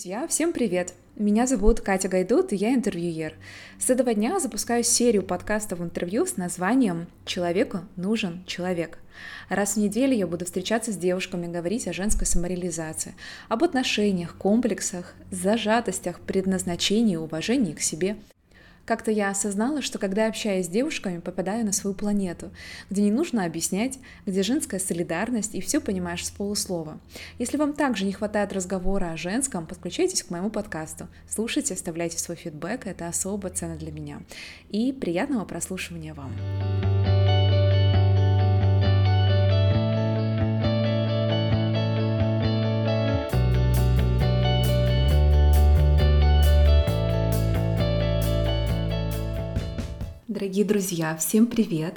Друзья, всем привет! Меня зовут Катя Гайдут, и я интервьюер. С этого дня запускаю серию подкастов интервью с названием «Человеку нужен человек». Раз в неделю я буду встречаться с девушками, говорить о женской самореализации, об отношениях, комплексах, зажатостях, предназначении и уважении к себе – как-то я осознала, что когда общаюсь с девушками, попадаю на свою планету, где не нужно объяснять, где женская солидарность и все понимаешь с полуслова. Если вам также не хватает разговора о женском, подключайтесь к моему подкасту. Слушайте, оставляйте свой фидбэк, это особо ценно для меня. И приятного прослушивания вам. Дорогие друзья, всем привет!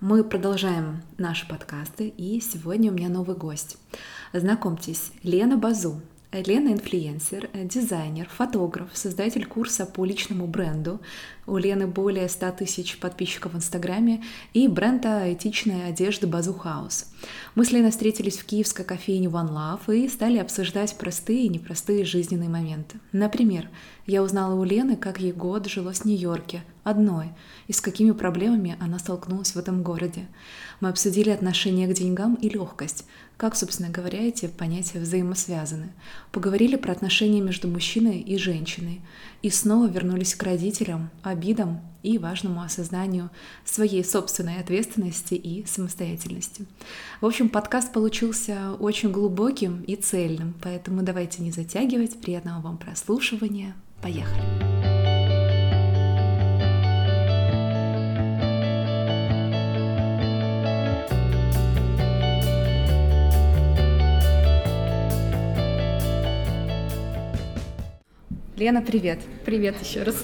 Мы продолжаем наши подкасты, и сегодня у меня новый гость. Знакомьтесь, Лена Базу. Лена инфлюенсер, дизайнер, фотограф, создатель курса по личному бренду. У Лены более 100 тысяч подписчиков в Инстаграме и бренда этичной одежды Базу Хаус. Мы с Леной встретились в киевской кофейне One Love и стали обсуждать простые и непростые жизненные моменты. Например, я узнала у Лены, как ей год жилось в Нью-Йорке, одной, и с какими проблемами она столкнулась в этом городе. Мы обсудили отношение к деньгам и легкость, как, собственно говоря, эти понятия взаимосвязаны. Поговорили про отношения между мужчиной и женщиной. И снова вернулись к родителям, обидам и важному осознанию своей собственной ответственности и самостоятельности. В общем, подкаст получился очень глубоким и цельным, поэтому давайте не затягивать. Приятного вам прослушивания. Поехали! Лена, привет. Привет еще раз.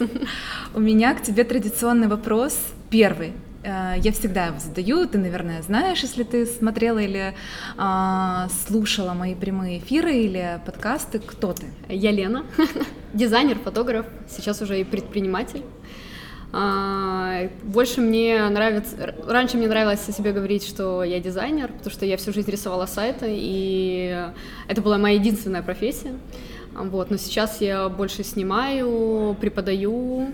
У меня к тебе традиционный вопрос. Первый. Э, я всегда его задаю, ты, наверное, знаешь, если ты смотрела или э, слушала мои прямые эфиры или подкасты, кто ты? Я Лена, дизайнер, фотограф, сейчас уже и предприниматель. А, больше мне нравится... Раньше мне нравилось о себе говорить, что я дизайнер, потому что я всю жизнь рисовала сайты, и это была моя единственная профессия. Вот, но сейчас я больше снимаю, преподаю,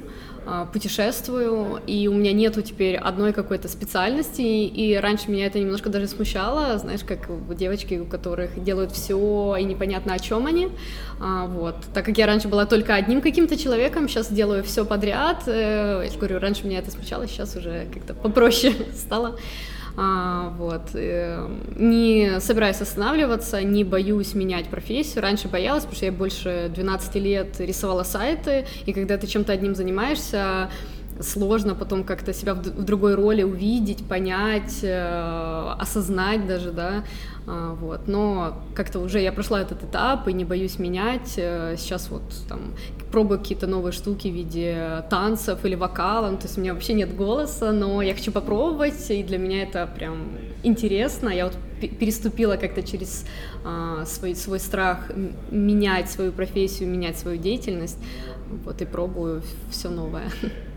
путешествую, и у меня нету теперь одной какой-то специальности, и раньше меня это немножко даже смущало, знаешь, как девочки, у которых делают все и непонятно о чем они, а, вот. Так как я раньше была только одним каким-то человеком, сейчас делаю все подряд, э, я говорю, раньше меня это смущало, сейчас уже как-то попроще стало. А, вот. Э, не собираюсь останавливаться, не боюсь менять профессию. Раньше боялась, потому что я больше 12 лет рисовала сайты, и когда ты чем-то одним занимаешься, сложно потом как-то себя в другой роли увидеть, понять, э, осознать даже, да, а, вот, но как-то уже я прошла этот этап и не боюсь менять, э, сейчас вот там пробую какие-то новые штуки в виде танцев или вокала, ну, то есть у меня вообще нет голоса, но я хочу попробовать, и для меня это прям интересно, я вот переступила как-то через а, свой, свой страх менять свою профессию, менять свою деятельность, вот, и пробую все новое.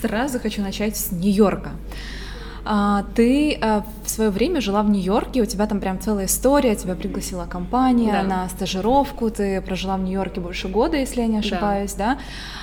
Сразу хочу начать с Нью-Йорка. А, ты а, свое время жила в Нью-Йорке, у тебя там прям целая история, тебя пригласила компания да. на стажировку, ты прожила в Нью-Йорке больше года, если я не ошибаюсь, да? да?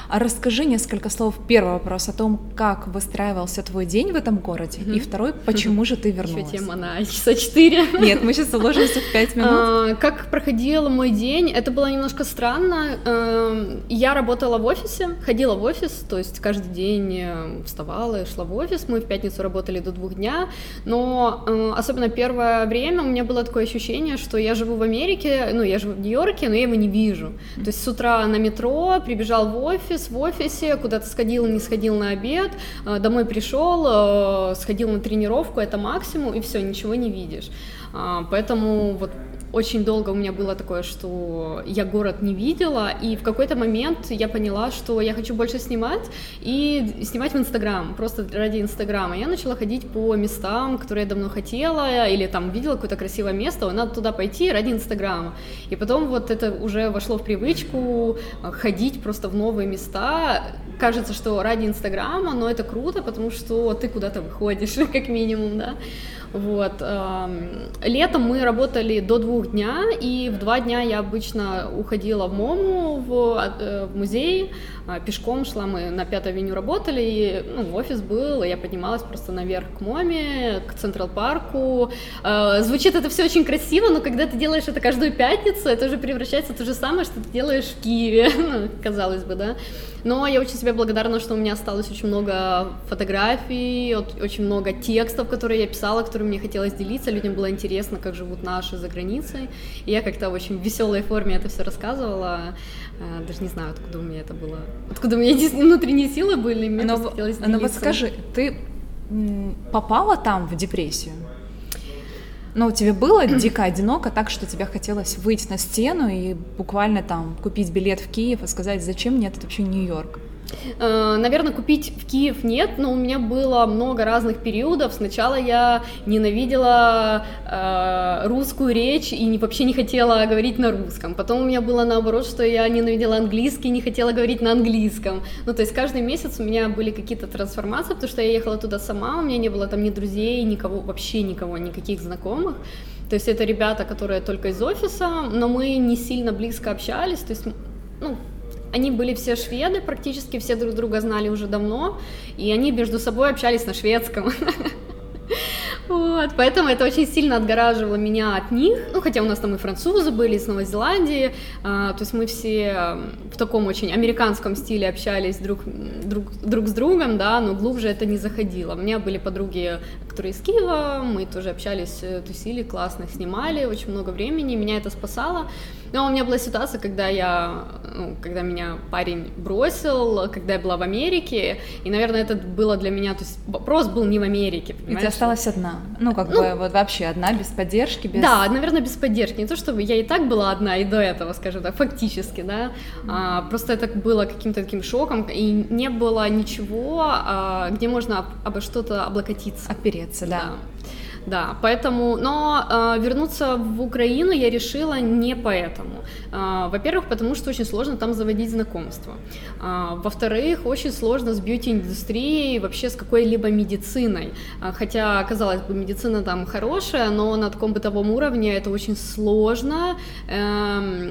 А расскажи несколько слов. Первый вопрос о том, как выстраивался твой день в этом городе, mm-hmm. и второй, почему же ты вернулась? Еще тема на часа четыре. Нет, мы сейчас уложимся в пять минут. А, как проходил мой день? Это было немножко странно. Эм, я работала в офисе, ходила в офис, то есть каждый день э, вставала и шла в офис. Мы в пятницу работали до двух дня, но э, особенно первое время у меня было такое ощущение, что я живу в Америке, ну, я живу в Нью-Йорке, но я его не вижу. То есть с утра на метро прибежал в офис, в офисе, куда-то сходил, не сходил на обед, э, домой пришел, э, сходил на тренировку, это максимум, и все, ничего не видишь. А, поэтому вот очень долго у меня было такое, что я город не видела, и в какой-то момент я поняла, что я хочу больше снимать, и снимать в Инстаграм, просто ради Инстаграма. Я начала ходить по местам, которые я давно хотела, или там видела какое-то красивое место, надо туда пойти ради Инстаграма. И потом вот это уже вошло в привычку э, ходить просто в новые места. Кажется, что ради Инстаграма, но это круто, потому что ты куда-то выходишь, как минимум, да. Вот. эм, Летом мы работали до двух дня, и в два дня я обычно уходила в МОМУ, в, э, в музей, а, пешком шла, мы на Пятой авеню работали, и ну, офис был, и я поднималась просто наверх к МОМе, к Централ Парку. Э, Звучит это все очень красиво, но когда ты делаешь это каждую пятницу, это уже превращается в то же самое, что ты делаешь в Киеве, ну, казалось бы, да. Но я очень себе благодарна, что у меня осталось очень много фотографий, от- очень много текстов, которые я писала, которые мне хотелось делиться. Людям было интересно, как живут наши за границей. И я как-то в очень веселой форме это все рассказывала. Э, Даже не знаю, откуда у меня это было. Откуда у меня внутренние силы были. Мне Но, хотелось но вот делиться. скажи, ты попала там в депрессию? Ну, тебе было дико одиноко так, что тебе хотелось выйти на стену и буквально там купить билет в Киев и сказать, зачем мне этот вообще Нью-Йорк? Э, Наверное, купить в Киев нет, но у меня было много разных периодов. Сначала я ненавидела э, русскую речь и не, вообще не хотела говорить на русском. Потом у меня было наоборот, что я ненавидела английский и не хотела говорить на английском. Ну, то есть каждый месяц у меня были какие-то трансформации, потому что я ехала туда сама, у меня не было там ни друзей, никого, вообще никого, никаких знакомых. То есть это ребята, которые только из офиса, но мы не сильно близко общались, то есть, ну, они были все шведы, практически все друг друга знали уже давно, и они между собой общались на шведском. Вот, поэтому это очень сильно отгораживало меня от них. Ну, хотя у нас там и французы были из Новой Зеландии, а, то есть мы все в таком очень американском стиле общались друг, друг, друг с другом, да, но глубже это не заходило. У меня были подруги, которые из Киева, мы тоже общались, э, тусили, классно снимали, очень много времени, меня это спасало. Но у меня была ситуация, когда я, ну, когда меня парень бросил, когда я была в Америке, и, наверное, это было для меня, то есть вопрос был не в Америке, И ты понимаешь? осталась одна. Ну, как Ну, бы вот вообще одна, без поддержки, без... Да, наверное, без поддержки. Не то, чтобы я и так была одна и до этого, скажем так, фактически, да. А, просто это было каким-то таким шоком, и не было ничего, а, где можно об, обо что-то облокотиться. Опереться, да. Да, поэтому, но э, вернуться в Украину я решила не поэтому. Э, во-первых, потому что очень сложно там заводить знакомства. Э, во-вторых, очень сложно с бьюти-индустрией, вообще с какой-либо медициной. Э, хотя, казалось бы, медицина там хорошая, но на таком бытовом уровне это очень сложно, эм,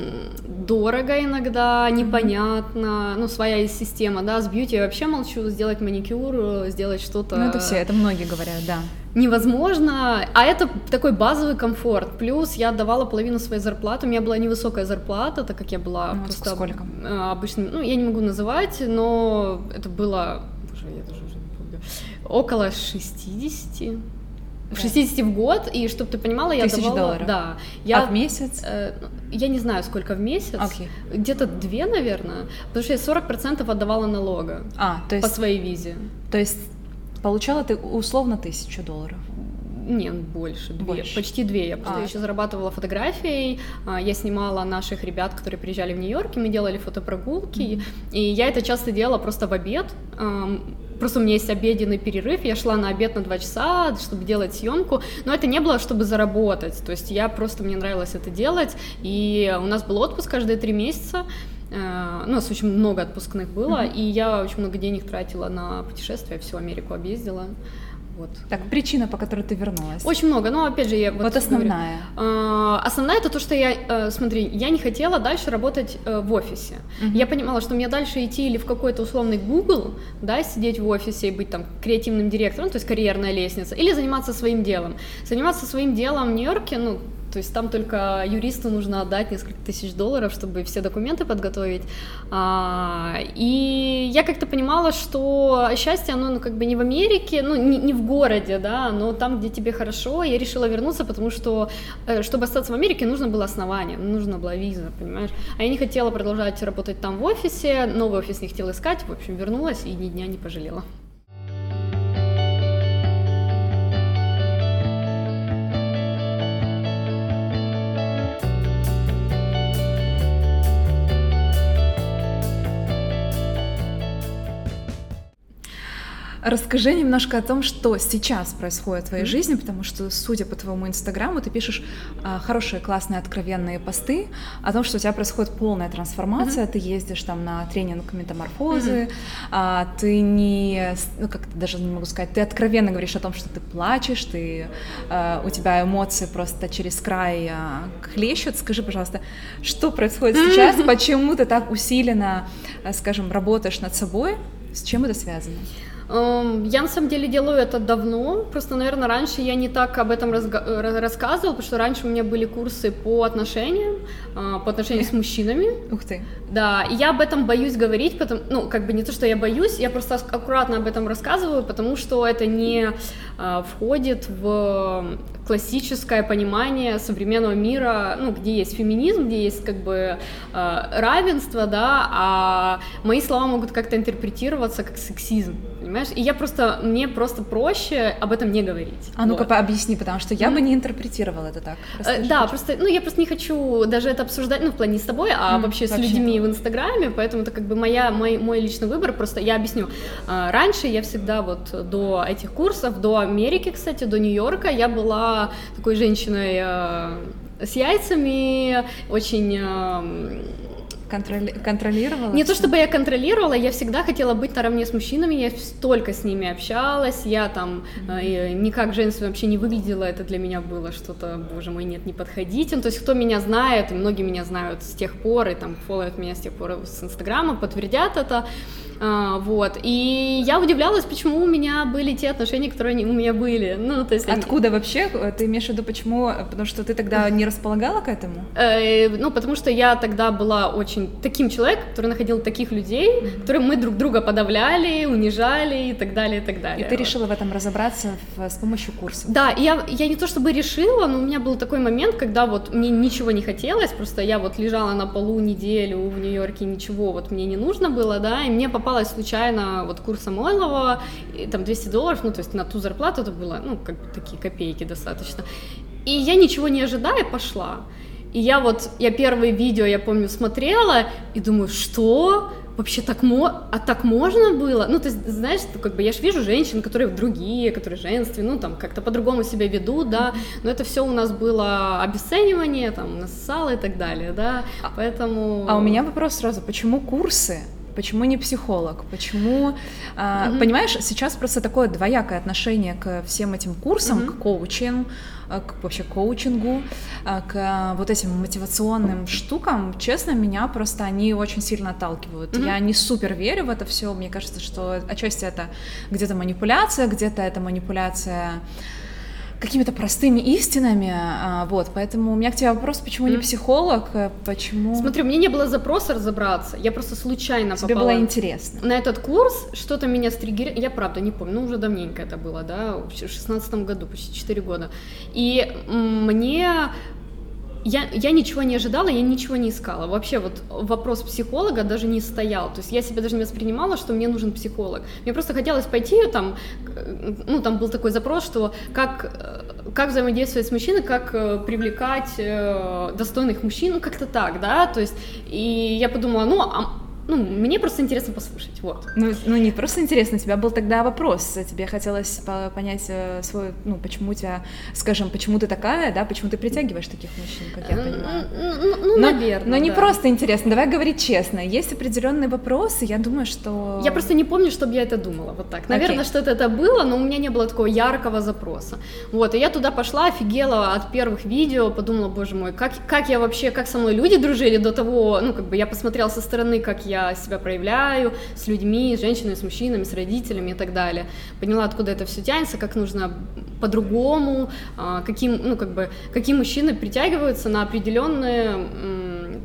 дорого иногда, непонятно, ну, своя система, да, с бьюти я вообще молчу, сделать маникюр, э, сделать что-то... Ну, это все, это многие говорят, да. Невозможно, а это такой базовый комфорт. Плюс я отдавала половину своей зарплаты, у меня была невысокая зарплата, так как я была Ну, просто сколько? э, обычным, ну я не могу называть, но это было, боже, я даже уже не помню, около 60. В 60 в год, и чтобы ты понимала, я Тысяч давала... долларов? Да. Я, А в месяц? э, я не знаю, сколько в месяц. Окей. Где-то две, наверное. Потому что я 40% отдавала налога А, то по есть, своей визе. то есть получала ты условно тысячу долларов. Нет, больше, две, Больше. почти две. Я просто А. еще зарабатывала фотографией, а, я снимала наших ребят, которые приезжали в Нью-Йорк, и мы делали фотопрогулки, и я это часто делала просто в обед. Просто у меня есть обеденный перерыв, я шла на обед на два часа, чтобы делать съемку, но это не было, чтобы заработать, то есть я просто, мне нравилось это делать, и у нас был отпуск каждые три месяца, у нас очень много отпускных было, и я очень много денег тратила на путешествия, всю Америку объездила, вот. Так, причина, по которой ты вернулась. Очень много, но опять же я Вот, говорю, основная. а, Основная это то, что я, э, смотри, я не хотела дальше работать э, в офисе. Мгм. Я понимала, что мне дальше идти или в какой-то условный Google, да, сидеть в офисе и быть там креативным директором, то есть карьерная лестница, или заниматься своим делом. Заниматься своим делом в Нью-Йорке, ну, то есть там только юристу нужно отдать несколько тысяч долларов, чтобы все документы подготовить. А, и я как-то понимала, что счастье, оно ну, как бы не в Америке, ну не, не в городе, да, но там, где тебе хорошо. Я решила вернуться, потому что, э, чтобы остаться в Америке, нужно было основание, нужна была виза, понимаешь. А я не хотела продолжать работать там в офисе, новый офис не хотела искать, в общем, вернулась и ни дня не пожалела. Расскажи немножко о том, что сейчас происходит в твоей mm-hmm. жизни, потому что, судя по твоему инстаграму, ты пишешь а, хорошие, классные, откровенные посты о том, что у тебя происходит полная трансформация, mm-hmm. ты ездишь там на тренинг метаморфозы, mm-hmm. а, ты не, ну как даже не могу сказать, ты откровенно говоришь о том, что ты плачешь, ты, а, у тебя эмоции просто через край а, хлещут. Скажи, пожалуйста, что происходит mm-hmm. сейчас, почему ты так усиленно, а, скажем, работаешь над собой, с чем это связано? Эм, я на самом деле делаю это давно, просто, наверное, раньше я не так об этом разга- рассказывала, потому что раньше у меня были курсы по отношениям, а, по отношениям с мужчинами. Ух ты. Да, и я об этом боюсь говорить, потому, ну, как бы не то, что я боюсь, я просто аккуратно об этом рассказываю, потому что это не а, входит в классическое понимание современного мира, ну, где есть феминизм, где есть как бы э, равенство, да, а мои слова могут как-то интерпретироваться как сексизм, понимаешь? И я просто, мне просто проще об этом не говорить. А ну-ка вот. объясни, потому что я mm. бы не интерпретировала это так. Расскажи, э, да, хочу. просто, ну, я просто не хочу даже это обсуждать, ну, в плане не с тобой, а mm, вообще, вообще с людьми в Инстаграме, поэтому это как бы моя, мой, мой личный выбор, просто я объясню. Э, раньше я всегда вот до этих курсов, до Америки, кстати, до Нью-Йорка, я была такой женщиной э, с яйцами, очень э, Контроли... контролировала? Не то чтобы я контролировала, я всегда хотела быть наравне с мужчинами, я столько с ними общалась, я там mm-hmm. э, никак женственно вообще не выглядела, это для меня было что-то, боже мой, нет, не подходите. Ну, то есть кто меня знает, многие меня знают с тех пор, и там фолловят меня с тех пор с Инстаграма, подтвердят это, а, вот. И я удивлялась, почему у меня были те отношения, которые они у меня были. Ну, то есть Откуда они... вообще? Ты имеешь в виду, почему? Потому что ты тогда не располагала к этому? Э, ну, потому что я тогда была очень таким человеком, который находил таких людей, mm-hmm. которые мы друг друга подавляли, унижали и так далее, и так далее. И ты решила в этом разобраться в, с помощью курсов? Да, я, я не то чтобы решила, но у меня был такой момент, когда вот мне ничего не хотелось, просто я вот лежала на полу неделю в Нью-Йорке, ничего вот мне не нужно было, да, и мне попал попалась случайно вот курс Самойлова, и там 200 долларов, ну, то есть на ту зарплату это было, ну, как бы такие копейки достаточно. И я ничего не ожидая пошла. И я вот, я первые видео, я помню, смотрела и думаю, что? Вообще так мо... А так можно было? Ну, ты знаешь, как бы я же вижу женщин, которые другие, которые женственные, ну, там, как-то по-другому себя ведут, да, но это все у нас было обесценивание, там, насало и так далее, да, а, поэтому... А у меня вопрос сразу, почему курсы почему не психолог, почему, mm-hmm. понимаешь, сейчас просто такое двоякое отношение к всем этим курсам, mm-hmm. к коучингу, к вообще коучингу, а, к вот этим мотивационным штукам, честно, меня просто они очень сильно отталкивают. Mm-hmm. Я не супер верю в это все, мне кажется, что отчасти это где-то манипуляция, где-то это манипуляция какими-то простыми истинами, а, вот, поэтому у меня к тебе вопрос, почему mm. не психолог, э, почему... Смотри, у меня не было запроса разобраться, я просто случайно тебе попала... было интересно. На этот курс что-то меня стригерило, я правда не помню, ну уже давненько это было, да, в шестнадцатом году, почти 4 года, и мне я, я ничего не ожидала, я ничего не искала. Вообще вот вопрос психолога даже не стоял. То есть я себя даже не воспринимала, что мне нужен психолог. Мне просто хотелось пойти, там, ну, там был такой запрос, что как, э, как взаимодействовать с мужчиной, как э, привлекать э, достойных мужчин, ну, как-то так, да, то есть, и я подумала, ну, а ну, мне просто интересно послушать, вот. Ну, ну, не просто интересно, у тебя был тогда вопрос, тебе хотелось понять э, свой, ну, почему у тебя, скажем, почему ты такая, да, почему ты притягиваешь таких мужчин, как я понимаю. Ну, ну но, наверное, Но не просто интересно, давай говорить честно, есть определенные вопросы, я думаю, что... Я просто не помню, чтобы я это думала, вот так. Наверное, okay. что-то это было, но у меня не было такого яркого запроса. Вот, и я туда пошла, офигела от первых видео, подумала, боже мой, как, как я вообще, как со мной люди дружили до того, ну, как бы я посмотрела со стороны, как я я себя проявляю с людьми, с женщинами, с мужчинами, с родителями и так далее. Поняла, откуда это все тянется, как нужно по-другому, а, каким, ну, как бы, какие мужчины притягиваются на определенные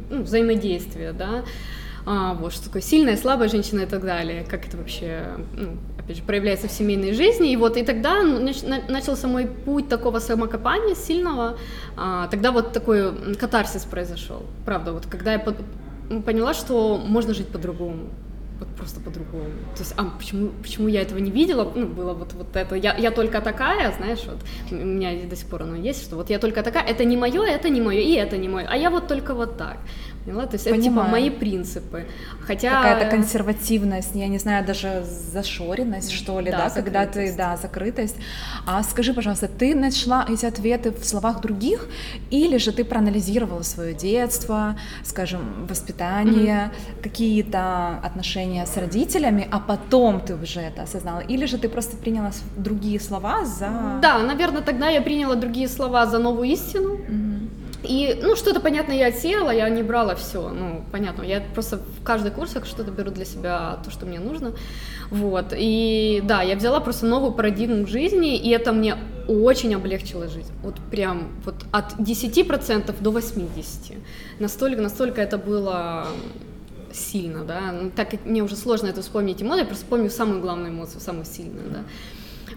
ну, взаимодействия, да, а, вот, что такое сильная, слабая женщина и так далее, как это вообще, ну, опять же, проявляется в семейной жизни, и вот, и тогда начался мой путь такого самокопания сильного, а, тогда вот такой катарсис произошел, правда, вот, когда я поняла, что можно жить по-другому. Вот просто по-другому. То есть, а почему, почему я этого не видела? Ну, было вот, вот это, я, я только такая, знаешь, вот у меня до сих пор оно есть, что вот я только такая, это не мое, это не мое, и это не мое, а я вот только вот так. Поняла? То есть Понимаю. это типа мои принципы. Хотя... Какая-то консервативность, я не знаю, даже зашоренность, что ли, да, да когда ты, да, закрытость. А скажи, пожалуйста, ты нашла эти ответы в словах других, или же ты проанализировала свое детство, скажем, воспитание, mm-hmm. какие-то отношения с родителями, а потом ты уже это осознала, или же ты просто приняла другие слова за... Да, наверное, тогда я приняла другие слова за новую истину. Mm-hmm и, ну, что-то, понятно, я отсеяла, я не брала все, ну, понятно, я просто в каждый курсах что-то беру для себя, то, что мне нужно, вот, и, да, я взяла просто новую парадигму жизни, и это мне очень облегчило жизнь, вот прям, вот от 10% до 80%, настолько, настолько это было сильно, да, ну, так как мне уже сложно это вспомнить эмоции, я просто помню самую главную эмоцию, самую сильную, да,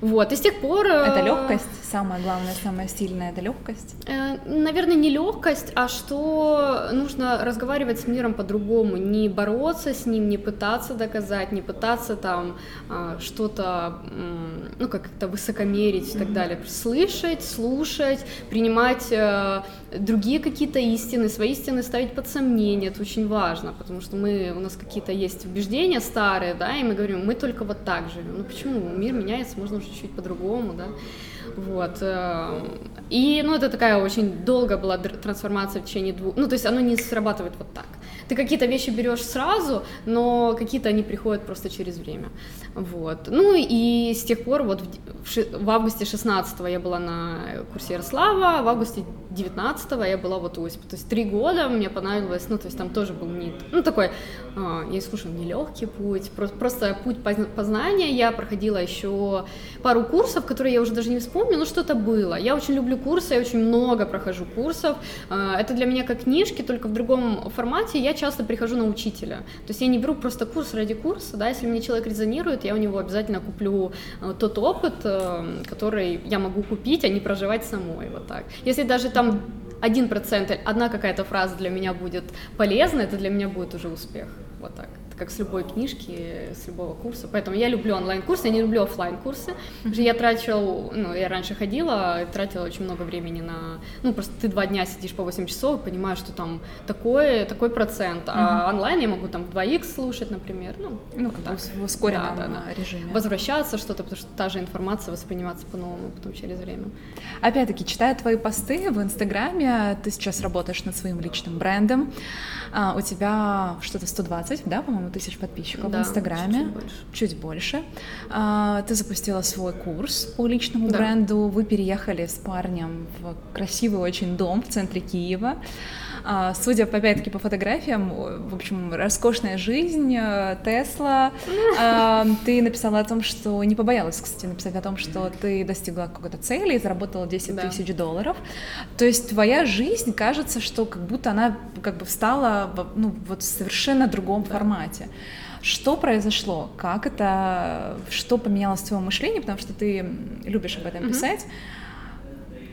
вот, и с тех пор... Это э, легкость, самое главное, самое сильное, это легкость? Э, наверное, не легкость, а что нужно разговаривать с миром по-другому, не бороться с ним, не пытаться доказать, не пытаться там а, что-то, ну, как-то высокомерить и так далее. Слышать, слушать, принимать э, другие какие-то истины, свои истины ставить под сомнение, это очень важно, потому что мы, у нас какие-то есть убеждения старые, да, и мы говорим, мы только вот так живем. Ну почему? Мир меняется, можно чуть-чуть по-другому, да. Вот. Э, и, ну, это такая очень долго была трансформация в течение двух... Ну, то есть оно не срабатывает вот так. Ты какие-то вещи берешь сразу, но какие-то они приходят просто через время. Вот. Ну и с тех пор, вот в, в августе 16 я была на курсе Ярослава, в августе 19 я была вот у Осипа. То есть три года мне понравилось, ну то есть там тоже был не, ну такой, а, я слушаю, нелегкий путь, просто, путь познания. Я проходила еще пару курсов, которые я уже даже не вспомню, но что-то было. Я очень люблю курсы, я очень много прохожу курсов. А, это для меня как книжки, только в другом формате. Я часто прихожу на учителя. То есть я не беру просто курс ради курса, да, если мне человек резонирует, я у него обязательно куплю э, тот опыт, э, который я могу купить, а не проживать самой, вот так. Если даже там один процент, одна какая-то фраза для меня будет полезна, это для меня будет уже успех, вот так как с любой книжки, с любого курса. Поэтому я люблю онлайн-курсы, я не люблю офлайн курсы mm-hmm. Я тратила, ну, я раньше ходила, тратила очень много времени на... Ну, просто ты два дня сидишь по 8 часов и понимаешь, что там такой, такой процент. Mm-hmm. А онлайн я могу там в 2х слушать, например. Ну, ну как так. в ускоренном да, да, да. режиме. Возвращаться что-то, потому что та же информация восприниматься по-новому потом через время. Опять-таки, читая твои посты в Инстаграме, ты сейчас работаешь над своим личным брендом. А, у тебя что-то 120, да, по-моему, тысяч подписчиков да, в Инстаграме. Чуть больше. Чуть больше. А, ты запустила свой курс по личному да. бренду. Вы переехали с парнем в красивый очень дом в центре Киева. А, судя, по, опять-таки, по фотографиям, в общем, роскошная жизнь, э, Тесла. А, ты написала о том, что... Не побоялась, кстати, написать о том, что ты достигла какой-то цели и заработала 10 да. тысяч долларов. То есть твоя жизнь, кажется, что как будто она как бы встала ну, вот в совершенно другом да. формате. Что произошло? Как это? Что поменялось в твоем мышлении? Потому что ты любишь об этом mm-hmm.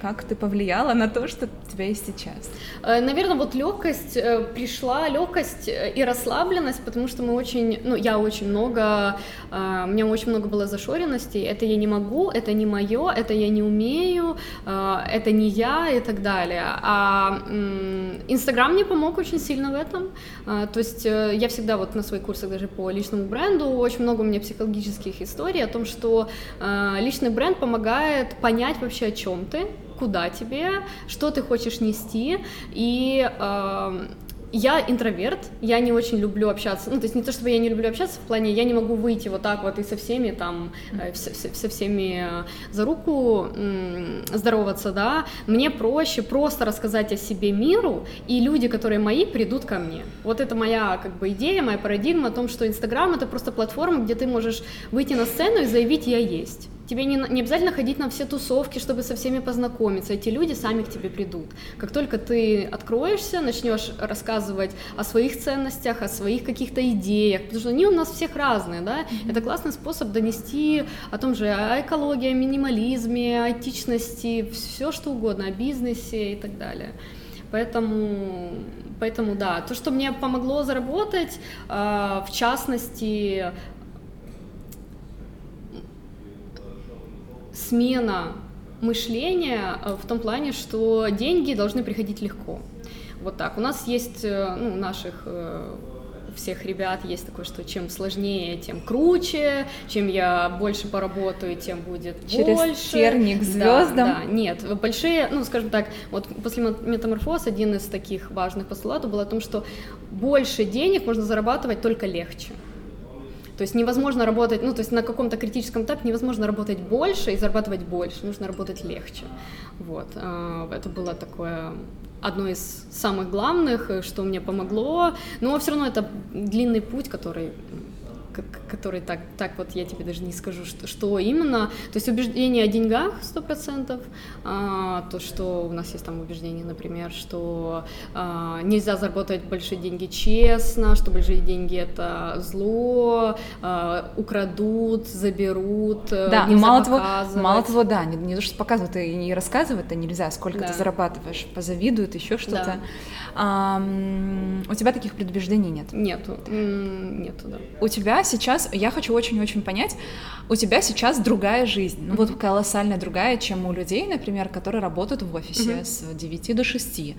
Как ты повлияла на то, что у тебя есть сейчас? Э, Наверное, вот легкость э, пришла, легкость э, и расслабленность, потому что мы очень, ну, я очень много, у меня очень много было зашоренностей. Это я не могу, это не мое, это я не умею, это не я и так далее. А Инстаграм мне помог очень сильно в этом. То есть я всегда вот на своих курсах даже по личному бренду очень много у меня психологических историй о том, что личный бренд помогает понять вообще о чем ты, куда тебе, что ты хочешь нести, и э, я интроверт, я не очень люблю общаться, ну, то есть не то, чтобы я не люблю общаться, в плане, я не могу выйти вот так вот и со всеми там, э, со, всеми за руку здороваться, да, мне проще просто рассказать о себе миру, и люди, которые мои, придут ко мне. Вот это моя, как бы, идея, моя парадигма о том, что Инстаграм — это просто платформа, где ты можешь выйти на сцену и заявить «я есть». Тебе не, не обязательно ходить на все тусовки, чтобы со всеми познакомиться. Эти люди сами к тебе придут. Как только ты откроешься, начнешь рассказывать о своих ценностях, о своих каких-то идеях, потому что они у нас всех разные, да, mm-hmm. это классный способ донести о том же, о экологии, о минимализме, о этичности, все что угодно, о бизнесе и так далее. Поэтому, поэтому да, то, что мне помогло заработать, в частности, смена мышления в том плане, что деньги должны приходить легко. Вот так. У нас есть, ну, наших всех ребят есть такое, что чем сложнее, тем круче, чем я больше поработаю, тем будет Через больше. терник звездам? Да, да, нет, большие, ну, скажем так, вот после метаморфоз один из таких важных постулатов был о том, что больше денег можно зарабатывать только легче. То есть невозможно работать, ну, то есть на каком-то критическом этапе невозможно работать больше и зарабатывать больше, нужно работать легче. Вот, а, это было такое одно из самых главных, э, что мне помогло, но все равно это длинный путь, который который так, так вот я тебе даже не скажу, что, что именно. То есть убеждение о деньгах сто процентов, а, то, что у нас есть там убеждение, например, что а, нельзя заработать большие деньги честно, что большие деньги это зло, а, украдут, заберут, э, да, мало того, мало того, да, не, не то, что показывают и не рассказывать-то нельзя, сколько да. ты зарабатываешь, позавидуют, еще что-то. Да. А, у тебя таких предубеждений нет? Нету, нету, да. У тебя сейчас, я хочу очень-очень понять, у тебя сейчас другая жизнь, ну вот колоссально другая, чем у людей, например, которые работают в офисе mm-hmm. с 9 до 6.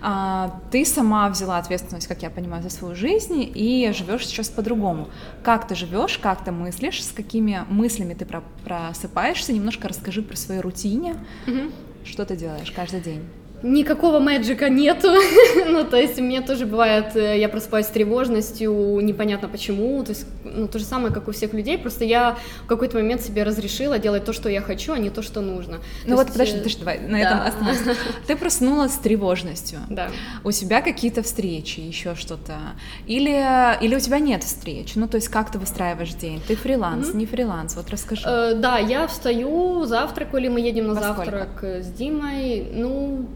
А, ты сама взяла ответственность, как я понимаю, за свою жизнь и живешь сейчас по-другому. Как ты живешь, как ты мыслишь, с какими мыслями ты просыпаешься, немножко расскажи про свою рутине, mm-hmm. что ты делаешь каждый день никакого мэджика нету. ну, то есть мне тоже бывает, э, я просыпаюсь с тревожностью, непонятно почему, то есть, ну, то же самое, как у всех людей, просто я в какой-то момент себе разрешила делать то, что я хочу, а не то, что нужно. Ну то вот, есть... подожди, подожди, давай, на да. этом остановимся. Ты проснулась с тревожностью. Да. У тебя какие-то встречи, еще что-то, или, или у тебя нет встреч, ну, то есть как ты выстраиваешь день? Ты фриланс, mm-hmm. не фриланс, вот расскажи. Э, да, я встаю, завтракаю, или мы едем на Во завтрак сколько? с Димой, ну,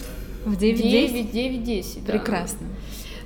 в 9-10? 9-10, да. Прекрасно.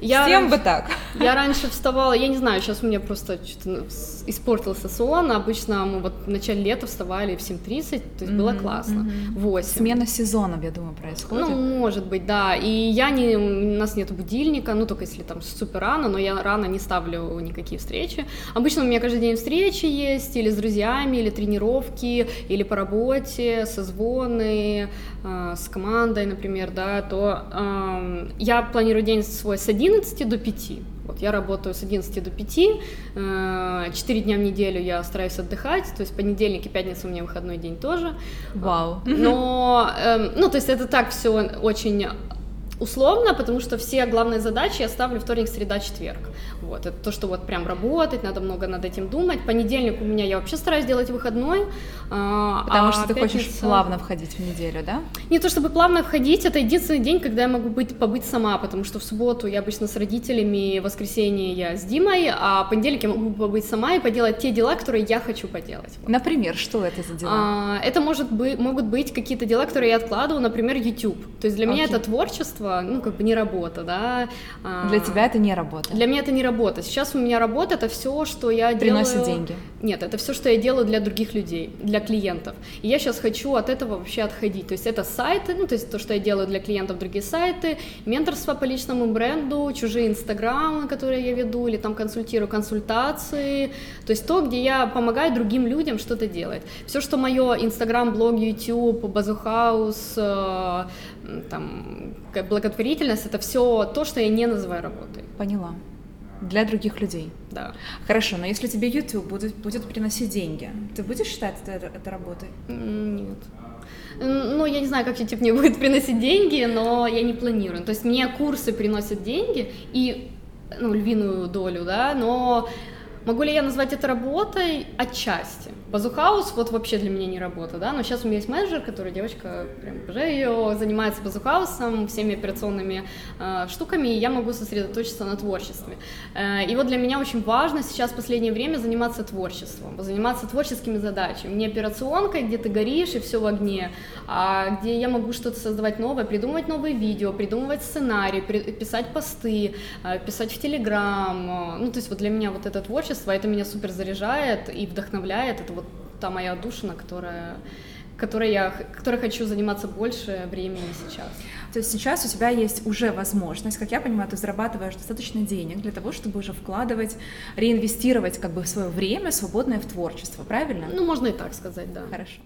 Я Всем раньше, бы так. Я раньше вставала, я не знаю, сейчас у меня просто что-то испортился сон. Обычно мы вот в начале лета вставали в 7.30, то есть mm-hmm, было классно. Mm-hmm. 8. Смена сезонов, я думаю, происходит. Ну, может быть, да. И я не, у нас нет будильника, ну, только если там супер рано, но я рано не ставлю никакие встречи. Обычно у меня каждый день встречи есть, или с друзьями, или тренировки, или по работе, созвоны, э, с командой, например, да, то э, я планирую день свой с 11 до 5. Вот я работаю с 11 до 5, 4 э, дня в неделю я стараюсь отдыхать, то есть понедельник и пятница у меня выходной день тоже. Вау. Но, э, ну, то есть это так все очень условно, потому что все главные задачи я ставлю вторник, среда, четверг. Вот, это то, что вот прям работать, надо много над этим думать. Понедельник у меня я вообще стараюсь делать выходной. А, потому а что ты пятница... хочешь плавно входить в неделю, да? Не то чтобы плавно входить, это единственный день, когда я могу быть, побыть сама, потому что в субботу я обычно с родителями, в воскресенье я с Димой, а в понедельник я могу побыть сама и поделать те дела, которые я хочу поделать. Вот. Например, что это за дела? А, это может быть, могут быть какие-то дела, которые я откладываю, например, YouTube. То есть для okay. меня это творчество, ну, как бы не работа, да. А, для тебя это не работа? Для меня это не работа. Сейчас у меня работа — это все, что я Приносит делаю... деньги? Нет, это все, что я делаю для других людей, для клиентов. И я сейчас хочу от этого вообще отходить. То есть это сайты, ну, то есть то, что я делаю для клиентов, другие сайты, менторство по личному бренду, чужие инстаграмы, которые я веду, или там консультирую, консультации. То есть то, где я помогаю другим людям что-то делать. Все, что мое инстаграм, блог, YouTube, базухаус, э, там, благотворительность, это все то, что я не называю работой. Поняла. Для других людей. Да. Хорошо, но если тебе YouTube будет, будет приносить деньги, ты будешь считать это, это работой? Нет. Ну, я не знаю, как YouTube мне будет приносить деньги, но я не планирую. То есть мне курсы приносят деньги и ну, львиную долю, да, но могу ли я назвать это работой? Отчасти. Базухаус вот вообще для меня не работа, да, но сейчас у меня есть менеджер, который девочка, прям уже ее занимается базухаусом, всеми операционными э, штуками, и я могу сосредоточиться на творчестве. Э, и вот для меня очень важно сейчас в последнее время заниматься творчеством, заниматься творческими задачами, не операционкой, где ты горишь и все в огне, а где я могу что-то создавать новое, придумывать новые видео, придумывать сценарий, при, писать посты, э, писать в Телеграм, э, ну то есть вот для меня вот это творчество, это меня супер заряжает и вдохновляет, это та моя душина, которая которой я, которой хочу заниматься больше времени сейчас. То есть сейчас у тебя есть уже возможность, как я понимаю, ты зарабатываешь достаточно денег для того, чтобы уже вкладывать, реинвестировать как бы свое время свободное в творчество, правильно? Ну, можно и так сказать, да. Хорошо.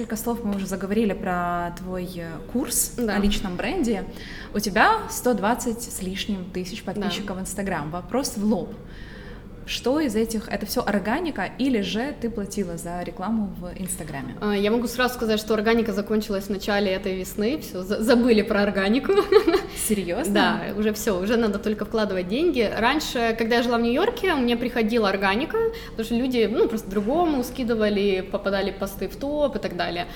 Несколько слов мы уже заговорили про твой э, курс да. о личном бренде. У тебя 120 с лишним тысяч подписчиков да. в Инстаграм. Вопрос в лоб что из этих, это все органика или же ты платила за рекламу в Инстаграме? А, я могу сразу сказать, что органика закончилась в начале этой весны, все, забыли про органику. Серьезно? Да, уже все, уже надо только вкладывать деньги. Раньше, когда я жила в Нью-Йорке, мне приходила органика, потому что люди, ну, просто другому скидывали, попадали посты в топ и так далее.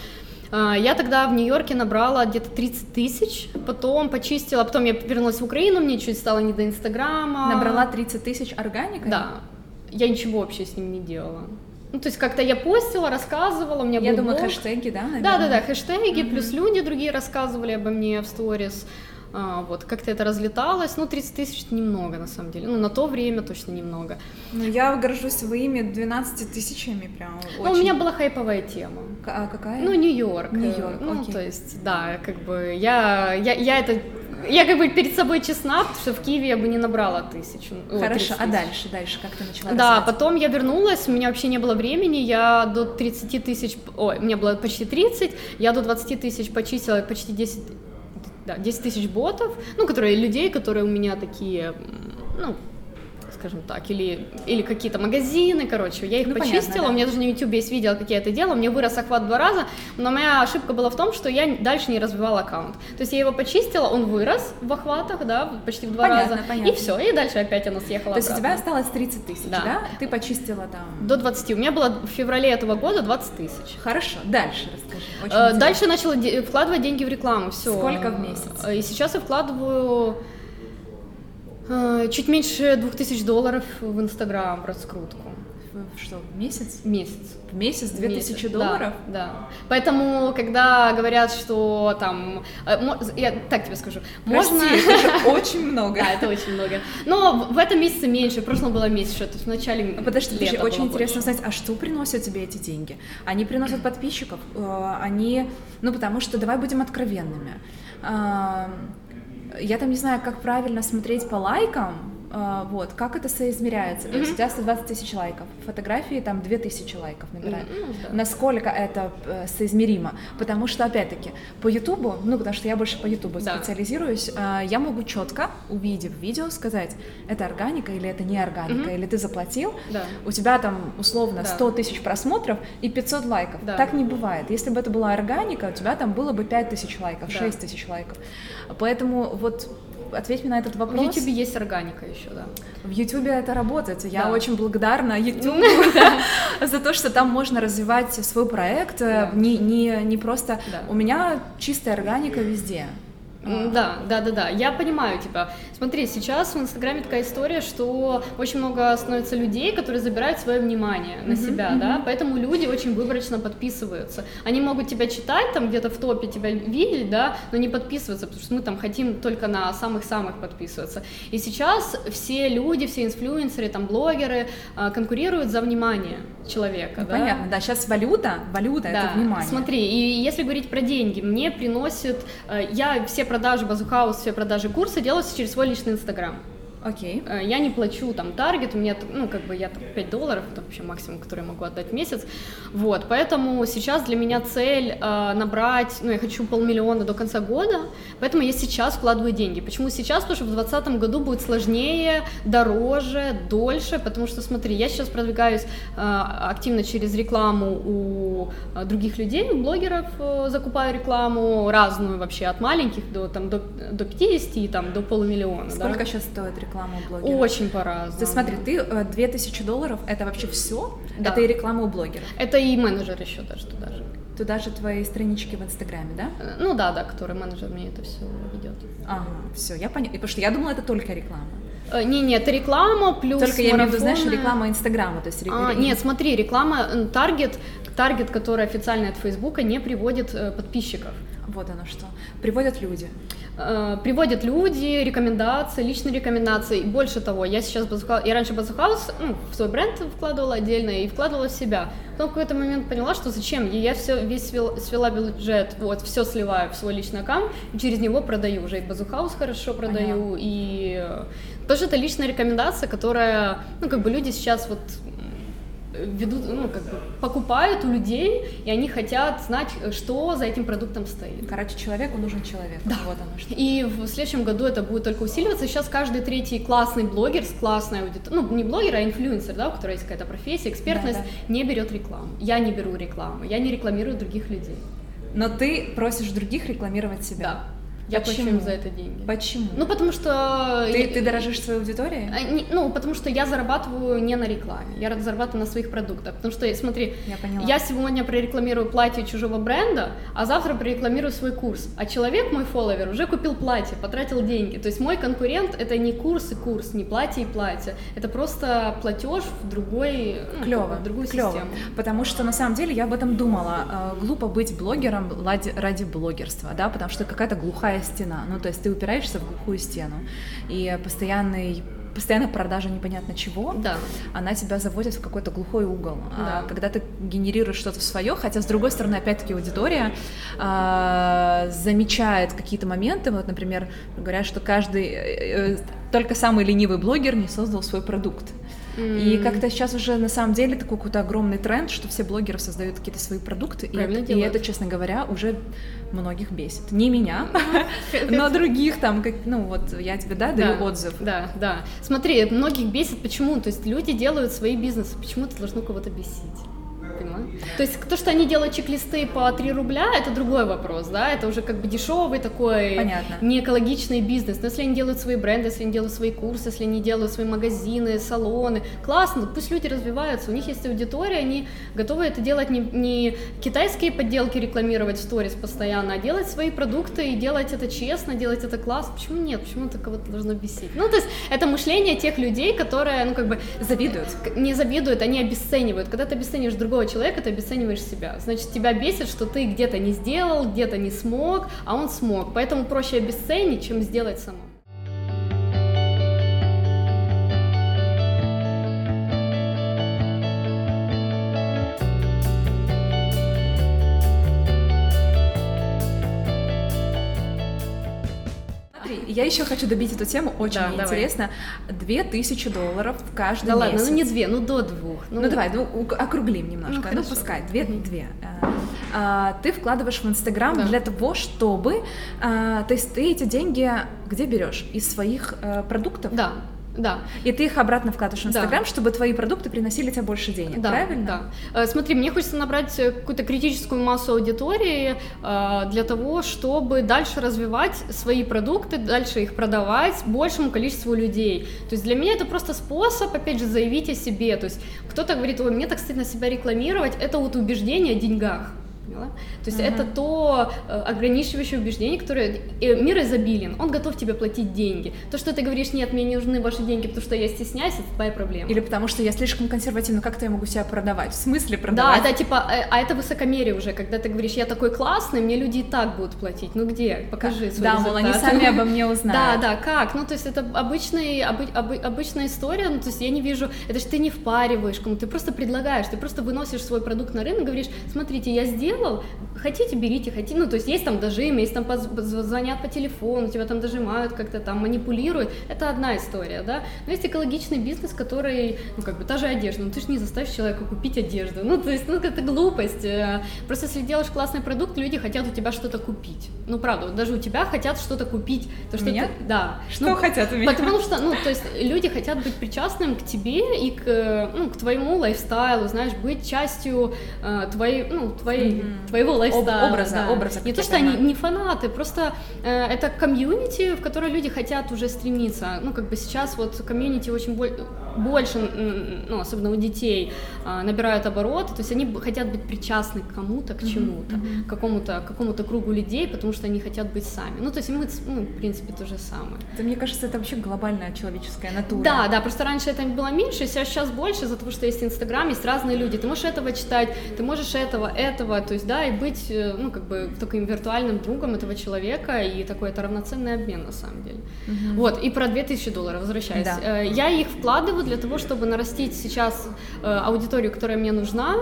А, я тогда в Нью-Йорке набрала где-то 30 тысяч, потом почистила, потом я вернулась в Украину, мне чуть стало не до Инстаграма. Набрала 30 тысяч органикой? Да. Я ничего вообще с ним не делала. Ну, то есть как-то я постила, рассказывала, у меня Я был думаю, блог. хэштеги, да, наверное? Да-да-да, хэштеги, mm-hmm. плюс люди другие рассказывали обо мне в сторис. А, вот, как-то это разлеталось. Ну, 30 тысяч немного, на самом деле. Ну, на то время точно немного. Ну, я горжусь своими 12 тысячами прям очень. Ну, у меня была хайповая тема. А какая? Ну, Нью-Йорк. Нью-Йорк, Ну, окей. то есть, да, как бы я, я, я это я как бы перед собой честна, потому что в Киеве я бы не набрала тысячу. Хорошо, а дальше, дальше как ты начала Да, развивать? потом я вернулась, у меня вообще не было времени, я до 30 тысяч, ой, у меня было почти 30, я до 20 тысяч почистила почти 10 да, 10 тысяч ботов, ну, которые людей, которые у меня такие, ну, скажем так, или, или какие-то магазины, короче, я их ну, почистила, понятно, да. у меня даже на YouTube есть видео, как я это делала, у меня вырос охват в два раза, но моя ошибка была в том, что я дальше не развивала аккаунт, то есть я его почистила, он вырос в охватах, да, почти в два понятно, раза, понятно. и все, и дальше опять оно съехало То есть у тебя осталось 30 тысяч, да. да? Ты почистила там? До 20, у меня было в феврале этого года 20 тысяч. Хорошо, дальше расскажи. Очень э, дальше начала вкладывать деньги в рекламу, все. Сколько в месяц? И сейчас я вкладываю Э, чуть меньше двух тысяч долларов в Инстаграм в раскрутку. Что, в месяц? Месяц. В месяц две тысячи долларов? Да, да. Поэтому, когда говорят, что там... Э, я так тебе скажу. Можно... Прости, это же очень много. Да, это очень много. Но в этом месяце меньше, в прошлом было меньше, то есть в начале Подожди, лета очень интересно знать, а что приносят тебе эти деньги? Они приносят подписчиков? Э, они... Ну, потому что, давай будем откровенными я там не знаю, как правильно смотреть по лайкам, вот, как это соизмеряется? Mm-hmm. То есть у тебя 120 тысяч лайков, фотографии там 2000 лайков набирают. Mm-hmm, да. Насколько это э, соизмеримо? Потому что, опять-таки, по Ютубу, ну, потому что я больше по Ютубу да. специализируюсь, а, я могу четко, увидев видео, сказать, это органика или это не органика, mm-hmm. или ты заплатил, да. у тебя там условно да. 100 тысяч просмотров и 500 лайков. Да. Так не бывает. Если бы это была органика, у тебя там было бы 5 тысяч лайков, да. 6 тысяч лайков. Поэтому вот ответь мне на этот вопрос. В YouTube есть органика еще, да. В YouTube это работает. Я да. очень благодарна YouTube за то, что там можно развивать свой проект. Не, не, не просто... У меня чистая органика везде. Да, да, да, да. Я понимаю тебя. Смотри, сейчас в Инстаграме такая история, что очень много становится людей, которые забирают свое внимание на себя, mm-hmm. да, поэтому люди очень выборочно подписываются. Они могут тебя читать, там где-то в топе тебя видеть, да, но не подписываться, потому что мы там хотим только на самых-самых подписываться. И сейчас все люди, все инфлюенсеры, там блогеры э, конкурируют за внимание человека. Ну, да? Понятно, да. Сейчас валюта, валюта да. это внимание. Смотри, и если говорить про деньги, мне приносят, э, я все продажи Базухаус, все продажи курса делаю через свой личный Инстаграм. Окей. Okay. Э, я не плачу там таргет, у меня, ну, как бы я там 5 долларов, это вообще максимум, который я могу отдать в месяц. Вот, поэтому сейчас для меня цель э, набрать, ну, я хочу полмиллиона до конца года, поэтому я сейчас вкладываю деньги. Почему сейчас? Потому что в 2020 году будет сложнее, дороже, дольше, потому что, смотри, я сейчас продвигаюсь э, активно через рекламу у э, других людей, у блогеров э, закупаю рекламу разную вообще, от маленьких до, там, до, до 50 и там, до полумиллиона. Сколько да? сейчас стоит реклама? Рекламу у блогера? Очень по-разному. Ты смотри, ты 2000 э, долларов, это вообще все? Да. Это и реклама у блогера? Это и менеджер еще даже туда же. Туда же твои странички в Инстаграме, да? Э, ну да, да, который менеджер мне это все ведет. Ага, все, я поняла. Потому что я думала, это только реклама. Э, не, нет, это реклама плюс Только я имею в виду, марафоны. знаешь, реклама Инстаграма, то есть... А, нет, смотри, реклама, таргет, таргет, который официальный от Фейсбука, не приводит подписчиков. Вот оно что. Приводят люди. Э, приводят люди, рекомендации, личные рекомендации. И больше того, я сейчас Базухаус, я раньше Базухаус ну, в свой бренд вкладывала отдельно и вкладывала в себя. Потом в какой-то момент поняла, что зачем, и я все, весь свел- свела бюджет, вот, все сливаю в свой личный аккаунт, и через него продаю уже и Базухаус хорошо продаю, и э, тоже это личная рекомендация, которая, ну, как бы люди сейчас вот ведут, ну, как бы покупают у людей, и они хотят знать, что за этим продуктом стоит. Короче, человеку нужен человек. Да. Вот оно что. И в следующем году это будет только усиливаться. Сейчас каждый третий классный блогер с классной аудиторией, ну не блогер, а инфлюенсер, да, у которого есть какая-то профессия, экспертность, Да, не берет рекламу. Я не беру рекламу, я не рекламирую других людей. Но ты просишь других рекламировать себя. Да. Я плачу Почему? им за это деньги. Почему? Ну, потому что... ты, ты дорожишь своей аудиторией? А, не- Ну, потому что я зарабатываю не на рекламе, я зарабатываю на своих продуктах. Потому что, смотри, Я поняла. я сегодня прорекламирую платье чужого бренда, а завтра прорекламирую свой курс. А человек, мой фолловер, уже купил платье, потратил деньги. То есть мой конкурент это не курс и курс, не платье и платье. Это просто платеж в другой, ну, Клево, в другую клево. систему. Потому что на самом деле я об этом думала. Э, Глупо быть блогером ради блогерства, да, потому что какая-то глухая стена. Ну, то есть ты упираешься в глухую стену. И постоянный постоянная продажа непонятно чего, Да. она тебя заводит в какой-то глухой угол. А Да. когда ты генерируешь что-то свое, хотя с другой стороны, опять-таки, аудитория а, замечает какие-то моменты. Вот, например, говорят, что каждый э, э, только самый ленивый блогер не создал свой продукт. И как-то сейчас уже на самом деле такой какой-то огромный тренд, что все блогеры создают какие-то свои продукты, и это, и это, честно говоря, уже многих бесит. Не меня, но других там, как, ну вот я тебе да, даю Да, отзыв. Да, да. Смотри, многих бесит почему? То есть люди делают свои бизнесы, почему это должно кого-то бесить? Понимаешь? То есть то, что они делают чек-листы по 3 рубля, это другой вопрос, да, это уже как бы дешевый такой Понятно. не экологичный бизнес. Но если они делают свои бренды, если они делают свои курсы, если они делают свои магазины, салоны, классно, пусть люди развиваются, у них есть аудитория, они готовы это делать не, не китайские подделки рекламировать в сторис постоянно, а делать свои продукты и делать это честно, делать это классно. Почему нет? Почему это кого-то должно бесить? Ну, то есть это мышление тех людей, которые, ну, как бы Завидуют. не завидуют, они обесценивают. Когда ты обесцениваешь другого человека, ты обесцениваешь себя. Значит, тебя бесит, что ты где-то не сделал, где-то не смог, а он смог. Поэтому проще обесценить, чем сделать самому. Я еще хочу добить эту тему, очень Да, мне давай. интересно. Две тысячи долларов каждый Да ладно, месяц. ну не две, ну до двух. Ну, давай, ну округлим немножко, ну, хорошо. пускай, две, Мгм. две. А, а, ты вкладываешь в Инстаграм Да. для того, чтобы, а, то есть ты эти деньги где берешь? Из своих э, продуктов? Да, да. И ты их обратно вкладываешь в Да. Инстаграм, чтобы твои продукты приносили тебе больше денег, Да, правильно? Да. Э, Смотри, мне хочется набрать э, какую-то критическую массу аудитории э, для того, чтобы дальше развивать свои продукты, дальше их продавать большему количеству людей. То есть для меня это просто способ, опять же, заявить о себе. То есть кто-то говорит, ой, мне так стыдно себя рекламировать, это вот убеждение о деньгах. Поняла? То есть Мгм. это то э, ограничивающее убеждение, которое э, мир изобилен, он готов тебе платить деньги. То, что ты говоришь, нет, мне не нужны ваши деньги, потому что я стесняюсь, это твоя проблема. Или потому что я слишком консервативна, как-то я могу себя продавать? В смысле Да, продавать? это типа, э, а это высокомерие уже, когда ты говоришь, я такой классный, мне люди и так будут платить. Ну где? Покажи свой Да, мол, они результат. сами обо мне Да, узнают. да, как? Ну, то есть это обычный, обы- обы- обычная история, ну, то есть я не вижу, это же ты не впариваешь кому, ты просто предлагаешь, ты просто выносишь свой продукт на рынок, говоришь, смотрите, я сделал, хотите, берите, хотите, ну, то есть есть там дожимы, есть там звонят по телефону, тебя там дожимают, как-то там манипулируют, это одна история, да, но есть экологичный бизнес, который, ну, как бы, та же одежда, ну, ты же не заставишь человека купить одежду, ну, то есть, ну, это глупость, э, просто если делаешь классный продукт, люди хотят у тебя что-то купить, ну, правда, вот даже у тебя хотят что-то купить, то, что Меня? ты- да, Что Ну, хотят у меня? Потому что, ну, то есть люди хотят быть причастным к тебе и к, э, ну, к твоему лайфстайлу, знаешь, быть частью э, твоей, ну, твоей, Мгм. твоего Общего об, образа, да. образа. Не то, что они не фанаты, просто э, это комьюнити, в которое люди хотят уже стремиться. Ну, как бы сейчас вот комьюнити очень боль, больше, ну, особенно у детей, э, набирают обороты, то есть они хотят быть причастны к кому-то, к чему-то, mm-hmm. к какому-то, какому-то кругу людей, потому что они хотят быть сами. Ну, то есть мы, ну, в принципе, то же самое. Да, мне кажется, это вообще глобальная человеческая натура. Да, да, просто раньше это было меньше, сейчас больше, из-за того, что есть Инстаграм, есть разные люди. Ты можешь этого читать, ты можешь этого, этого, то есть, да, и быть, э, ну, как бы таким виртуальным другом этого человека, и такой это равноценный обмен на самом деле. Угу. Вот, и про 2000 долларов, возвращаясь. Да. Э, я их вкладываю для того, чтобы нарастить сейчас э, аудиторию, которая мне нужна,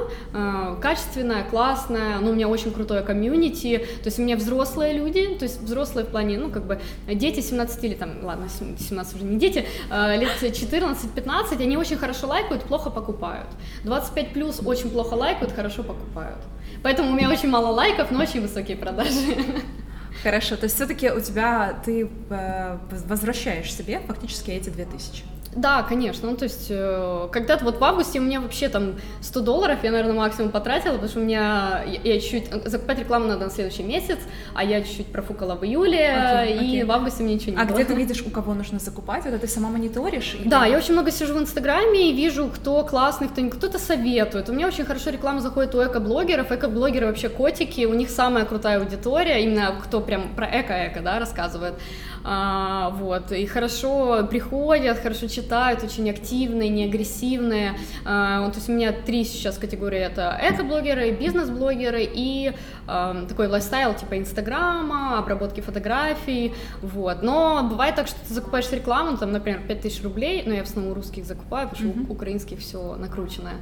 качественная, классная, ну, у меня очень крутое комьюнити, то есть у меня взрослые люди, то есть взрослые в плане, ну, как бы дети 17 или там, ладно, 17 уже не дети, лет 14-15, они очень хорошо лайкают, плохо покупают. 25 плюс очень плохо лайкают, хорошо покупают. Поэтому у меня очень мало лайков, но очень высокие продажи. Хорошо, то есть все-таки у тебя ты э, возвращаешь себе фактически эти 2000. Да, конечно. Ну, то есть, э, когда-то вот в августе у меня вообще там 100 долларов я, наверное, максимум потратила, потому что у меня, я, я чуть-чуть, закупать рекламу надо на следующий месяц, а я чуть-чуть профукала в июле, okay. и в августе мне ничего не А было. где ты видишь, у кого нужно закупать? Это ты сама мониторишь? Или... Да, я очень много сижу в Инстаграме и вижу, кто классный, кто кто-то советует. У меня очень хорошо реклама заходит у эко-блогеров. Эко-блогеры вообще котики, у них самая крутая аудитория, именно кто прям про эко-эко, да, рассказывает. А, вот, и хорошо приходят, хорошо читают, очень активные, не агрессивные. А, вот, то есть у меня три сейчас категории, это эко-блогеры, бизнес-блогеры и а, такой лайфстайл типа Инстаграма, обработки фотографий, вот. Но бывает так, что ты закупаешь рекламу, там, например, 5000 рублей, но я в основном русских закупаю, потому что mm-hmm. у украинских все накрученное,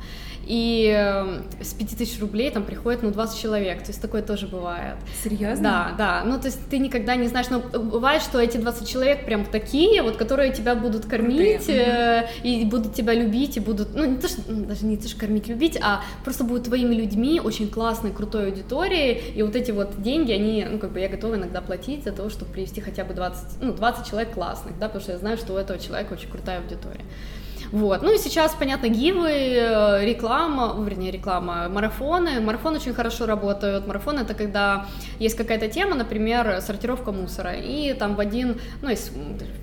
и э, с 5000 рублей там приходит, ну, 20 человек, то есть такое тоже бывает. Серьезно? Да, да, ну, то есть ты никогда не знаешь, но бывает, что эти 20 человек прям такие, вот, которые тебя будут кормить э, и будут тебя любить, и будут, ну, не то, что, ну, даже не то, что кормить, любить, а просто будут твоими людьми, очень классной, крутой аудиторией, и вот эти вот деньги, они, ну, как бы я готова иногда платить за то, чтобы привести хотя бы 20, ну, 20 человек классных, да, потому что я знаю, что у этого человека очень крутая аудитория. Вот. Ну и сейчас, понятно, гивы, э, реклама, вернее, реклама, марафоны. Марафоны очень хорошо работают. Марафон — это когда есть какая-то тема, например, сортировка мусора, и там в один, ну, есть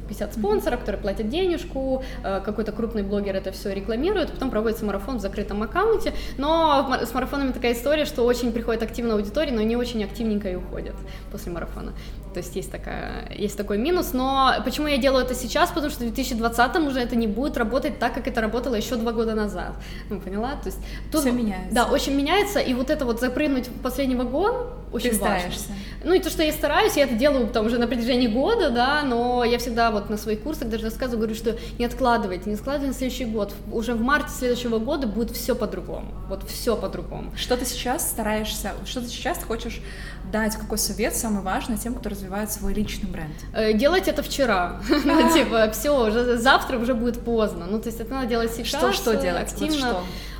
50 спонсоров, которые платят денежку, э, какой-то крупный блогер это все рекламирует, потом проводится марафон в закрытом аккаунте, но с марафонами такая история, что очень приходит активная аудитория, но не очень активненько и уходят после марафона. То есть есть, такая, есть такой минус, но почему я делаю это сейчас? Потому что в 2020 уже это не будет работать так, как это работало еще два года назад. Ну, поняла? То есть тут, Все меняется. Да, очень меняется, и вот это вот запрыгнуть в последний вагон очень Ты важно. Стараешься. Ну и то, что я стараюсь, я это делаю там уже на протяжении года, да, но я всегда вот на своих курсах даже рассказываю, говорю, что не откладывайте, не откладывайте на следующий год. Уже в марте следующего года будет все по-другому. Вот все по-другому. Что ты сейчас стараешься, что ты сейчас хочешь дать, какой совет самый важный тем, кто развивает свой личный бренд? Э, делать это вчера. Ну, типа, все, уже завтра уже будет поздно. Ну, то есть это надо делать сейчас. Что, что делать? Активно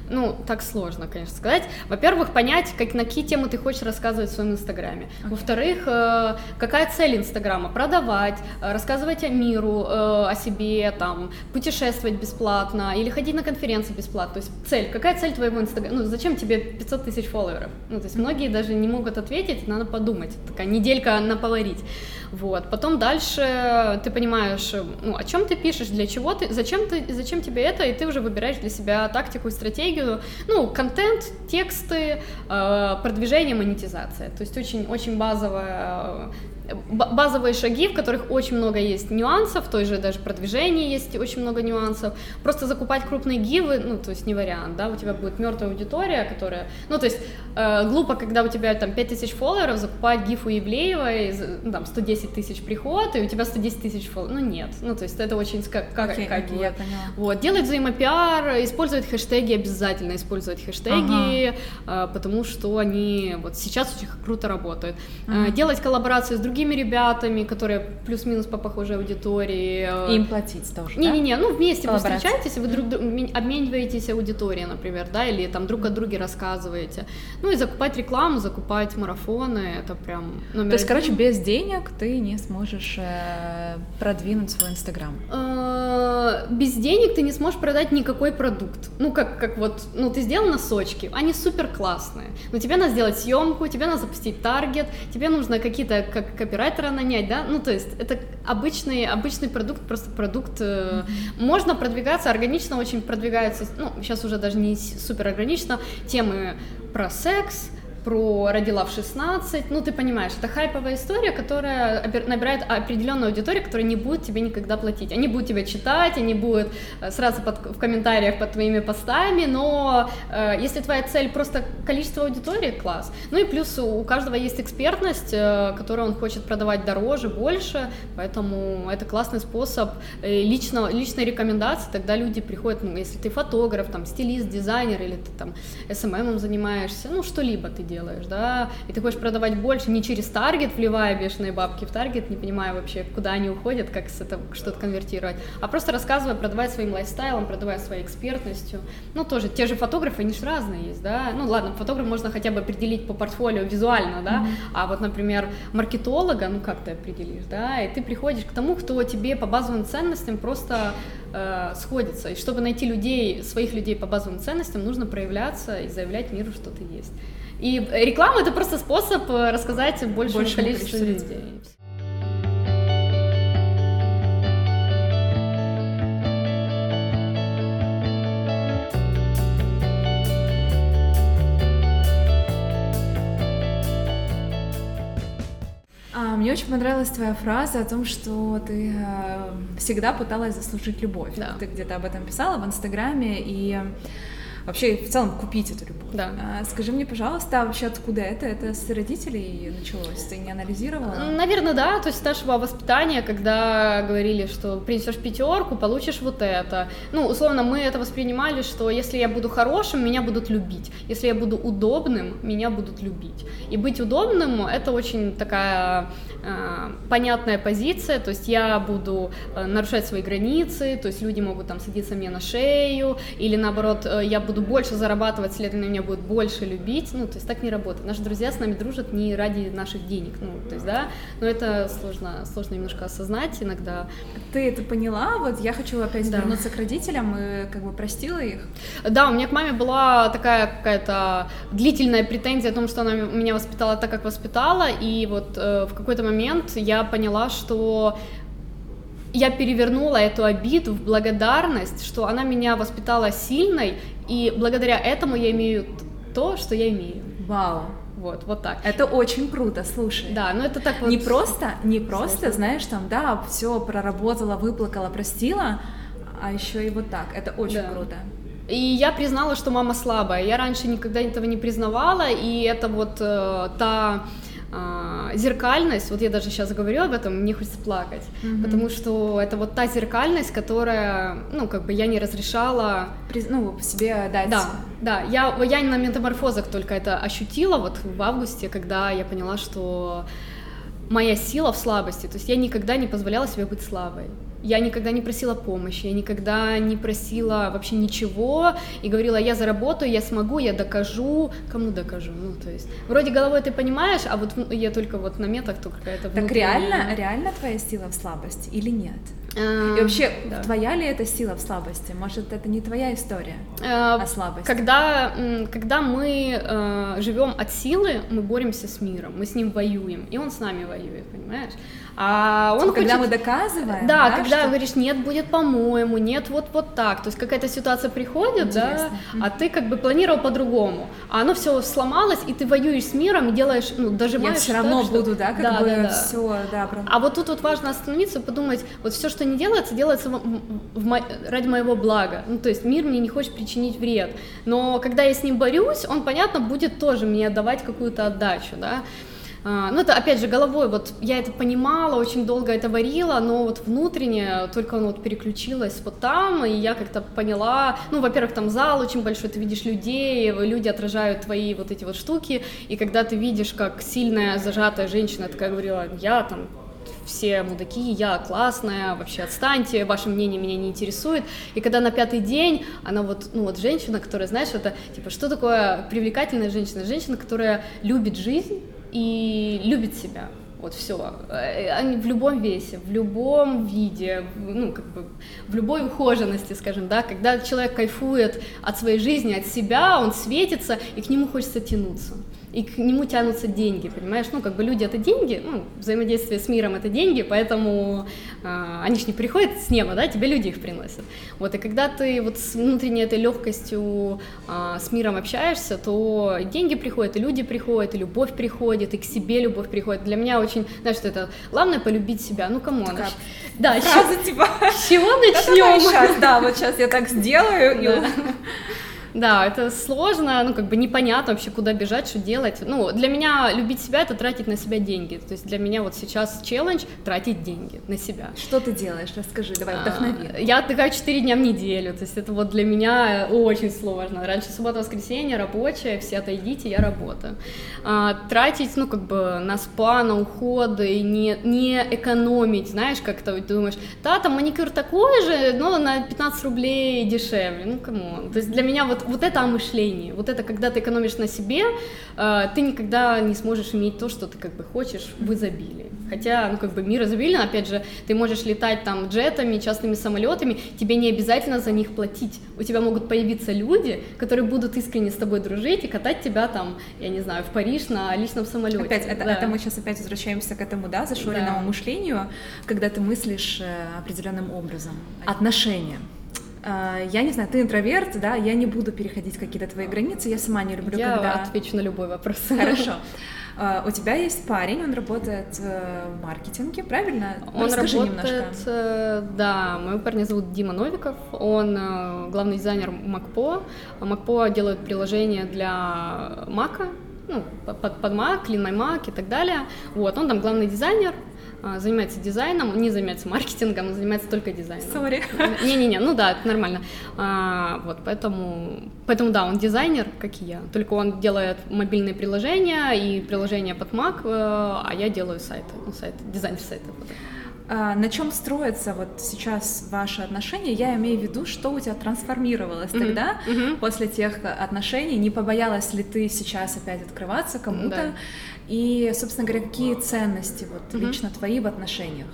ну, так сложно, конечно, сказать. Во-первых, понять, как, на какие темы ты хочешь рассказывать в своем Инстаграме. Okay. Во-вторых, э, какая цель Инстаграма? Продавать, э, рассказывать о миру, э, о себе, там, путешествовать бесплатно или ходить на конференции бесплатно. То есть цель, какая цель твоего Инстаграма? Ну, зачем тебе 500 тысяч фолловеров? Ну, то есть многие даже не могут ответить, надо подумать. Такая неделька на поварить. Вот. Потом дальше ты понимаешь, ну, о чем ты пишешь, для чего ты, зачем ты, зачем тебе это, и ты уже выбираешь для себя тактику и стратегию. Ну, контент, тексты, э, продвижение, монетизация. То есть очень, очень базовая базовые шаги, в которых очень много есть нюансов, в той же даже продвижении есть очень много нюансов. Просто закупать крупные гивы, ну, то есть не вариант, да, у тебя будет мертвая аудитория, которая, ну, то есть э, глупо, когда у тебя там 5000 фолловеров, закупать гиф у Евлеевой, ну, там 110 тысяч приход, и у тебя 110 тысяч фолловеров, ну, нет, ну, то есть это очень как, как, okay, как я поняла. Вот, делать взаимопиар, использовать хэштеги, обязательно использовать хэштеги, ага. э, потому что они вот сейчас очень круто работают. Ага. Э, делать коллаборации с другими другими ребятами, которые плюс-минус по похожей аудитории. И им платить тоже, Не-не-не, да? ну вместе вы встречаетесь, вы друг обмениваетесь аудиторией, например, да, или там друг о друге рассказываете. Ну и закупать рекламу, закупать марафоны, это прям номер То есть, один. короче, без денег ты не сможешь э, продвинуть свой Инстаграм? Э, без денег ты не сможешь продать никакой продукт. Ну, как, как вот, ну, ты сделал носочки, они супер классные, но тебе надо сделать съемку, тебе надо запустить таргет, тебе нужно какие-то как копирайтера нанять, да, ну, то есть это обычный, обычный продукт, просто продукт, mm-hmm. можно продвигаться, органично очень продвигается, ну, сейчас уже даже не супер органично, темы про секс, про родила в 16, ну ты понимаешь, это хайповая история, которая набирает определенную аудиторию, которая не будет тебе никогда платить. Они будут тебя читать, они будут э, сразу под, в комментариях под твоими постами, но э, если твоя цель просто количество аудитории, класс. Ну и плюс у каждого есть экспертность, э, которую он хочет продавать дороже, больше, поэтому это классный способ э, лично, личной рекомендации, тогда люди приходят, ну, если ты фотограф, там, стилист, дизайнер, или ты там SMM занимаешься, ну, что-либо ты делаешь делаешь, да, и ты хочешь продавать больше не через таргет, вливая бешеные бабки в таргет, не понимая вообще, куда они уходят, как с этого что-то конвертировать, а просто рассказывая, продавая своим лайфстайлом, продавая своей экспертностью. Ну, тоже, те же фотографы, они же разные есть, да, ну, ладно, фотограф можно хотя бы определить по портфолио визуально, да, mm-hmm. а вот, например, маркетолога, ну, как ты определишь, да, и ты приходишь к тому, кто тебе по базовым ценностям просто э, сходится, и чтобы найти людей, своих людей по базовым ценностям, нужно проявляться и заявлять миру, что ты есть. И реклама это просто способ э, рассказать большему, большему количеству людей. людей. А, мне очень понравилась твоя фраза о том, что ты э, всегда пыталась заслужить любовь. Да. Ты где-то об этом писала в Инстаграме, и вообще в целом купить эту любовь. Да. А, скажи мне, пожалуйста, а вообще откуда это? Это с родителей началось? Ты не анализировала? Наверное, да. То есть нашего воспитания, когда говорили, что принесешь пятерку, получишь вот это. Ну, условно, мы это воспринимали, что если я буду хорошим, меня будут любить. Если я буду удобным, меня будут любить. И быть удобным — это очень такая э, понятная позиция. То есть я буду э, нарушать свои границы, то есть люди могут там садиться мне на шею, или наоборот, э, я буду буду больше зарабатывать, следовательно, меня будет больше любить. Ну, то есть так не работает. Наши друзья с нами дружат не ради наших денег. Ну, то есть, да, но это сложно, сложно немножко осознать иногда. Ты это поняла? Вот я хочу опять да. вернуться к родителям и как бы простила их. Да, у меня к маме была такая какая-то длительная претензия о том, что она меня воспитала так, как воспитала, и вот э, в какой-то момент я поняла, что я перевернула эту обиду в благодарность, что она меня воспитала сильной, и благодаря этому я имею то, что я имею. Вау. Вот, вот так. Это очень круто, слушай. Да, но это так вот. Не просто, не просто, сложно. знаешь, там, да, все проработала, выплакала, простила, а еще и вот так. Это очень да. круто. И я признала, что мама слабая. Я раньше никогда этого не признавала, и это вот э, та а, зеркальность, вот я даже сейчас говорю об этом, мне хочется плакать, mm-hmm. потому что это вот та зеркальность, которая, ну, как бы я не разрешала... Ну, себе дать... Да, да, я, я на метаморфозах только это ощутила вот в августе, когда я поняла, что моя сила в слабости, то есть я никогда не позволяла себе быть слабой. Я никогда не просила помощи, я никогда не просила вообще ничего и говорила, я заработаю, я смогу, я докажу, кому докажу, ну то есть вроде головой ты понимаешь, а вот я только вот на метах то какая-то Так реально, реально твоя сила в слабости или нет? И вообще, да. твоя ли это сила в слабости? Может, это не твоя история а, о слабости? Когда, когда мы э, живем от силы, мы боремся с миром, мы с ним воюем, и он с нами воюет, понимаешь? А он типа, когда мы доказываем, да, да когда что... говоришь, нет, будет по-моему, нет, вот вот так, то есть какая-то ситуация приходит, Интересно. да, а ты как бы планировал по-другому, а оно все сломалось, и ты воюешь с миром и делаешь, ну дожимаешь. Я все равно так, буду, да, как да, бы да, да. все, да. Правда. А вот тут вот важно остановиться, подумать, вот все, что не делается, делается в, в, в, ради моего блага, ну то есть мир мне не хочет причинить вред, но когда я с ним борюсь, он, понятно, будет тоже мне давать какую-то отдачу, да. А, ну, это, опять же, головой, вот я это понимала, очень долго это варила, но вот внутренне только оно вот переключилось вот там, и я как-то поняла, ну, во-первых, там зал очень большой, ты видишь людей, люди отражают твои вот эти вот штуки, и когда ты видишь, как сильная зажатая женщина такая говорила, я там все мудаки, я классная, вообще отстаньте, ваше мнение меня не интересует. И когда на пятый день она вот, ну вот женщина, которая, знаешь, это типа, что такое привлекательная женщина? Женщина, которая любит жизнь и любит себя. Вот все. Э, они в любом весе, в любом виде, ну, как бы в любой ухоженности, скажем, да, когда человек кайфует от своей жизни, от себя, он светится, и к нему хочется тянуться и к нему тянутся деньги, понимаешь? Ну, как бы люди это деньги, ну, взаимодействие с миром это деньги, поэтому э, они же не приходят с неба, да, тебе люди их приносят. Вот, и когда ты вот с внутренней этой легкостью э, с миром общаешься, то деньги приходят, и люди приходят, и любовь приходит, и к себе любовь приходит. Для меня очень, знаешь, что это главное полюбить себя, ну, кому она? Да, фраза, с, типа, с чего начнем? Сейчас, да, вот сейчас я так сделаю, да. Да, это сложно, ну, как бы непонятно вообще, куда бежать, что делать. Ну, для меня любить себя — это тратить на себя деньги. То есть для меня вот сейчас челлендж — тратить деньги на себя. Что ты делаешь? Расскажи, давай, а, вдохнови. Я отдыхаю 4 дня в неделю, то есть это вот для меня очень сложно. Раньше суббота-воскресенье, рабочая, все отойдите, я работаю. А, тратить, ну, как бы на спа, на уходы, не, не экономить, знаешь, как-то думаешь, да, там маникюр такой же, но на 15 рублей дешевле, ну, кому. То есть для меня вот вот это о мышлении, вот это когда ты экономишь на себе, э, ты никогда не сможешь иметь то, что ты как бы хочешь в изобилии. Хотя, ну как бы мир изобилен, опять же, ты можешь летать там джетами, частными самолетами, тебе не обязательно за них платить. У тебя могут появиться люди, которые будут искренне с тобой дружить и катать тебя там, я не знаю, в Париж на личном самолете. Опять, это, да. это мы сейчас опять возвращаемся к этому, да, зашоренному да. мышлению, когда ты мыслишь э, определенным образом. Отношения. А, я не знаю, ты интроверт, да, я не буду переходить какие-то твои границы, я сама не люблю, я когда... отвечу на любой вопрос. Хорошо. А, у тебя есть парень, он работает в маркетинге, правильно? Он Расскажи работает, немножко. Э, да, моего парня зовут Дима Новиков, он э, главный дизайнер MacPaw. MacPaw делает приложение для Мака, ну, под, под Mac, My Mac и так далее. Вот, он там главный дизайнер, занимается дизайном, он не занимается маркетингом, он занимается только дизайном. Sorry. Не-не-не, ну да, это нормально. А, вот, поэтому, поэтому да, он дизайнер, как и я, только он делает мобильные приложения и приложения под Mac, э, а я делаю сайты, ну, сайт, дизайнер сайта. А, на чем строятся вот сейчас ваши отношения? Я имею в виду, что у тебя трансформировалось mm-hmm. тогда mm-hmm. после тех отношений? Не побоялась ли ты сейчас опять открываться кому-то? Да. И, собственно говоря, какие ценности вот mm-hmm. лично твои в отношениях?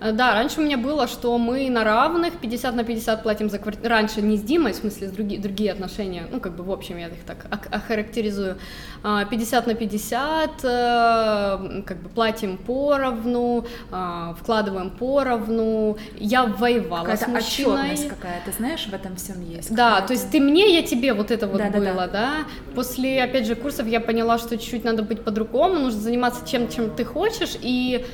Э, да, раньше у меня было, что мы на равных 50 на 50 платим за квартиру. Раньше не с Димой, в смысле, с други, другие отношения, ну, как бы в общем я их так охарактеризую. 50 а, на 50, э, как бы платим поровну, а, вкладываем поровну. Я воевала какая-то с мужчиной. какая-то, знаешь, в этом всем есть. Да, то есть ты мне, я тебе, вот это вот да, было, да, да. да. После, опять же, курсов я поняла, что чуть-чуть надо быть по-другому, нужно заниматься чем, чем ты хочешь, и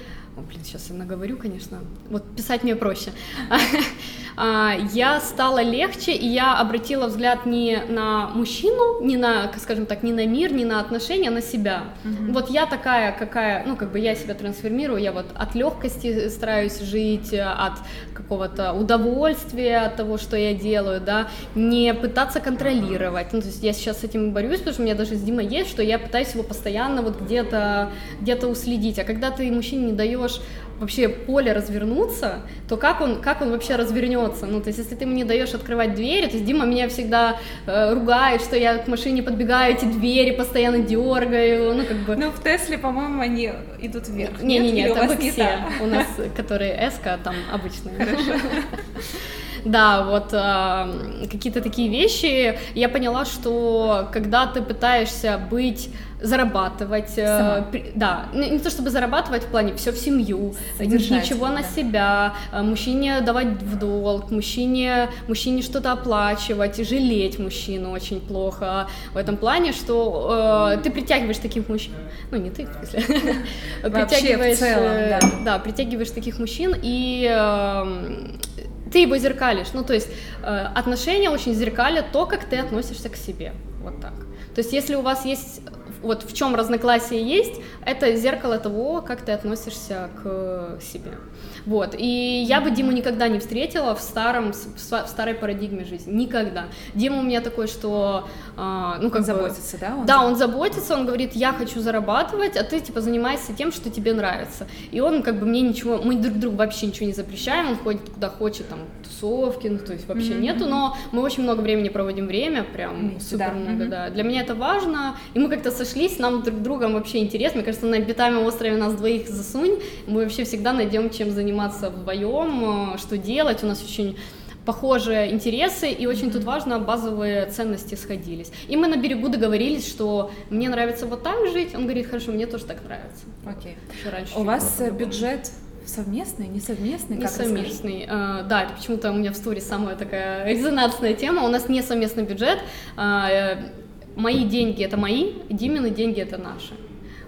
блин, сейчас я наговорю, конечно. Вот писать мне проще. А, я стала легче, и я обратила взгляд не на мужчину, не на, скажем так, не на мир, не на отношения, а на себя. Mm-hmm. Вот я такая, какая, ну, как бы я себя трансформирую, я вот от легкости стараюсь жить, от какого-то удовольствия от того, что я делаю, да, не пытаться контролировать. Ну, то есть я сейчас с этим борюсь, потому что у меня даже с Димой есть, что я пытаюсь его постоянно вот где-то где-то уследить. А когда ты мужчине не даешь вообще поле развернуться, то как он, как он вообще развернется? Ну, то есть, если ты мне даешь открывать двери, то есть Дима меня всегда э, ругает, что я к машине подбегаю, эти двери постоянно дергаю, ну, как бы... Ну, в Тесле, по-моему, они идут вверх. Не-не-не, это в все у нас, которые эска, там обычные. Хорошо. Да, вот э, какие-то такие вещи. Я поняла, что когда ты пытаешься быть зарабатывать, э, да, не, не то чтобы зарабатывать в плане все в семью, ничего да. на себя, э, мужчине давать в долг, мужчине, мужчине что-то оплачивать, и жалеть мужчину очень плохо в этом плане, что э, ты притягиваешь таких мужчин, ну не ты, в смысле, притягиваешь, целом, да. да, притягиваешь таких мужчин и э, ты его зеркалишь, ну то есть э, отношения очень зеркалят то, как ты относишься к себе, вот так. То есть если у вас есть вот в чем разногласие есть, это зеркало того, как ты относишься к себе. Вот. И я бы Диму никогда не встретила в, старом, в старой парадигме жизни. Никогда. Дима у меня такой, что... А, ну, как заботится, бы, да? Он да, он заботится, он говорит, я хочу зарабатывать, а ты, типа, занимаешься тем, что тебе нравится. И он, как бы, мне ничего... Мы друг другу вообще ничего не запрещаем, он ходит куда хочет, там, тусовки, ну, то есть вообще mm-hmm. нету, но мы очень много времени проводим время, прям супер да. много, mm-hmm. да. Для меня это важно, и мы как-то сошлись, нам друг другом вообще интересно. Мне кажется, на обитаемом острове нас двоих засунь, мы вообще всегда найдем чем заниматься вдвоем, э, что делать. У нас очень похожие интересы, и очень тут важно, базовые ценности сходились. И мы на берегу договорились, что мне нравится вот так жить, он говорит, хорошо, мне тоже так нравится. Окей. Еще раньше. У вас бюджет совместный, не совместный? Не совместный. Uh, да, это почему-то у меня в студии самая такая резонансная тема. У нас не совместный бюджет. Uh, мои деньги это мои, Димины деньги это наши.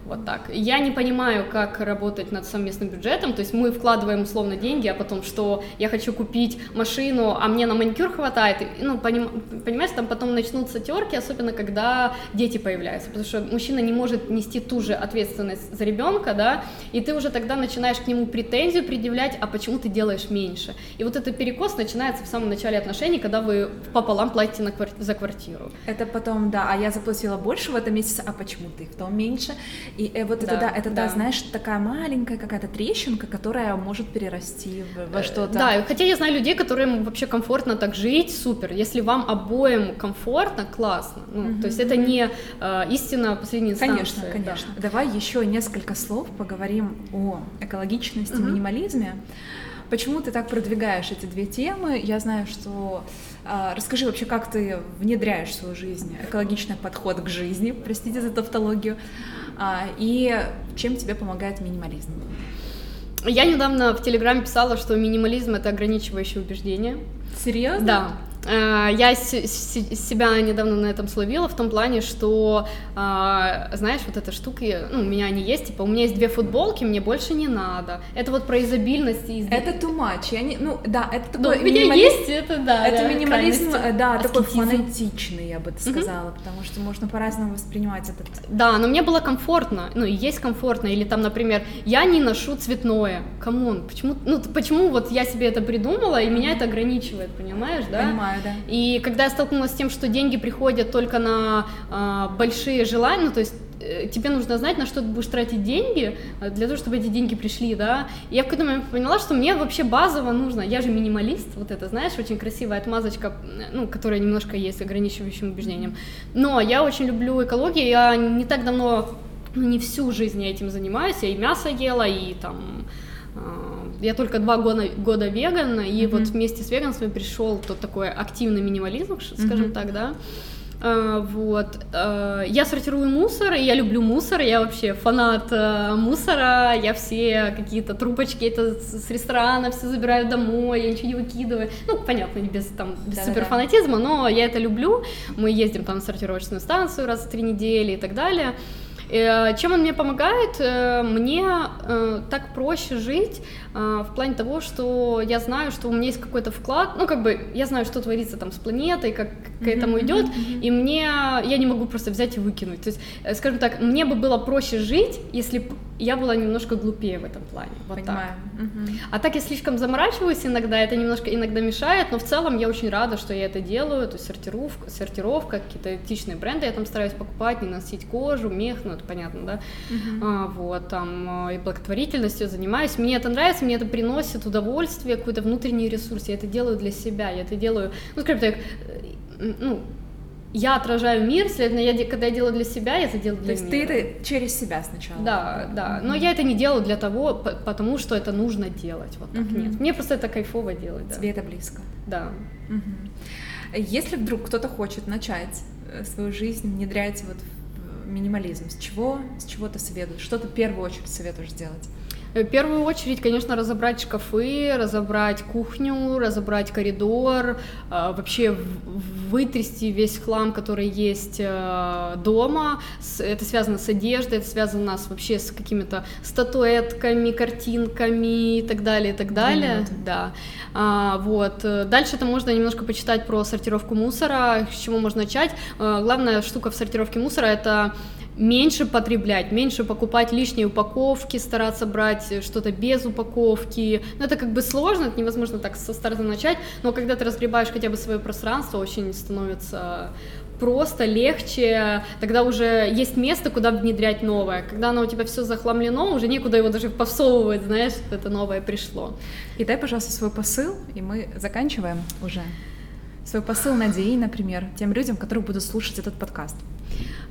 Вот так. Я не понимаю, как работать над совместным бюджетом, то есть мы вкладываем условно деньги, а потом, что я хочу купить машину, а мне на маникюр хватает, ну, поним, понимаешь, там потом начнутся терки, особенно когда дети появляются, потому что мужчина не может нести ту же ответственность за ребенка, да, и ты уже тогда начинаешь к нему претензию предъявлять, а почему ты делаешь меньше. И вот этот перекос начинается в самом начале отношений, когда вы пополам платите на кварти- за квартиру. Это потом, да, а я заплатила больше в этом месяце, а почему ты в том меньше? И э, вот да, это, да, это, да. да, знаешь, такая маленькая какая-то трещинка, которая может перерасти в, во э, что-то. Да, хотя я знаю людей, которым вообще комфортно так жить, супер. Если вам обоим комфортно, классно. Ну, mm-hmm. То есть это не э, истина последней инстанции. Конечно, конечно. Да. Давай еще несколько слов поговорим о экологичности, mm-hmm. минимализме. Почему ты так продвигаешь эти две темы? Я знаю, что а, расскажи вообще, как ты внедряешь в свою жизнь экологичный подход к жизни, простите за тавтологию, и чем тебе помогает минимализм? Я недавно в Телеграме писала, что минимализм — это ограничивающее убеждение. Серьезно? Да. Э, я себя недавно на этом словила в том плане, что, а, знаешь, вот эта штука, ну, у меня они есть, типа, у меня есть две футболки, мне больше не надо. Это вот про изобильность. И... Это too much. Я не, ну, да, это такой... Но у меня минимализм, есть это, да. Это да, минимализм, крайности. да, Аскетизм. такой фанатичный, я бы сказала, угу. потому что можно по-разному воспринимать этот... Да, но мне было комфортно, ну, и есть комфортно, или там, например, я не ношу цветное. Come on, почему, ну, почему вот я себе это придумала, и меня это ограничивает, понимаешь, да? Понимаю понимаю, да. И когда я столкнулась с тем, что деньги приходят только на э, большие желания, ну, то есть э, тебе нужно знать, на что ты будешь тратить деньги, э, для того, чтобы эти деньги пришли, да. И я в какой-то момент поняла, что мне вообще базово нужно, я же минималист, вот это, знаешь, очень красивая отмазочка, ну, которая немножко есть ограничивающим убеждением. Но я очень люблю экологию, я не так давно, ну, не всю жизнь я этим занимаюсь, я и мясо ела, и там а, я только два года, года веган, и mm-hmm. вот вместе с веганством пришел тот такой активный минимализм, скажем mm-hmm. так, да. Uh, вот. Uh, я сортирую мусор, я люблю мусор, я вообще фанат uh, мусора, я все какие-то трубочки это с ресторана все забираю домой, я ничего не выкидываю. Ну, понятно, не без там без да, суперфанатизма, но я это люблю. Мы ездим там на сортировочную станцию раз в три недели и так далее. Э, чем он мне помогает? Э, мне э, так проще жить в плане того, что я знаю, что у меня есть какой-то вклад, ну как бы я знаю, что творится там с планетой, как к этому идет, и мне я не могу просто взять и выкинуть. То есть, скажем так, мне бы было проще жить, если я была немножко глупее в этом плане. Вот Понимаю. Так. Угу. А так я слишком заморачиваюсь иногда, это немножко иногда мешает, но в целом я очень рада, что я это делаю, то есть сортировка, сортировка какие-то этичные бренды я там стараюсь покупать, не носить кожу, мех, ну это понятно, да, угу. а, вот, там, и благотворительностью занимаюсь, мне это нравится, мне это приносит удовольствие, какой-то внутренний ресурс, я это делаю для себя, я это делаю, ну, скажем так, э, ну, я отражаю мир, следовательно, я, когда я делаю для себя, я это делаю для мира. То есть ты это через себя сначала? Да, да, но я это не делаю для того, потому что это нужно делать, вот так, угу. нет. Мне просто это кайфово делать, да. Тебе это близко? Да. Угу. Если вдруг кто-то хочет начать э, свою жизнь внедрять вот в минимализм, с чего, с чего ты советуешь? Что ты в первую очередь советуешь сделать? В первую очередь, конечно, разобрать шкафы, разобрать кухню, разобрать коридор, а, вообще вытрясти весь хлам, который есть э, дома. Это связано с одеждой, это связано с, вообще с какими-то статуэтками, картинками и так далее, и так далее. Да. А, вот. Дальше это можно немножко почитать про сортировку мусора, с чего можно начать. А, главная штука в сортировке мусора это меньше потреблять, меньше покупать лишние упаковки, стараться брать что-то без упаковки. Ну, это как бы сложно, это невозможно так со старта начать, но когда ты разгребаешь хотя бы свое пространство, очень становится просто, легче, тогда уже есть место, куда внедрять новое. Когда оно у тебя все захламлено, уже некуда его даже повсовывать, знаешь, это новое пришло. И дай, пожалуйста, свой посыл, и мы заканчиваем уже. Свой посыл надеи, например, тем людям, которые будут слушать этот подкаст.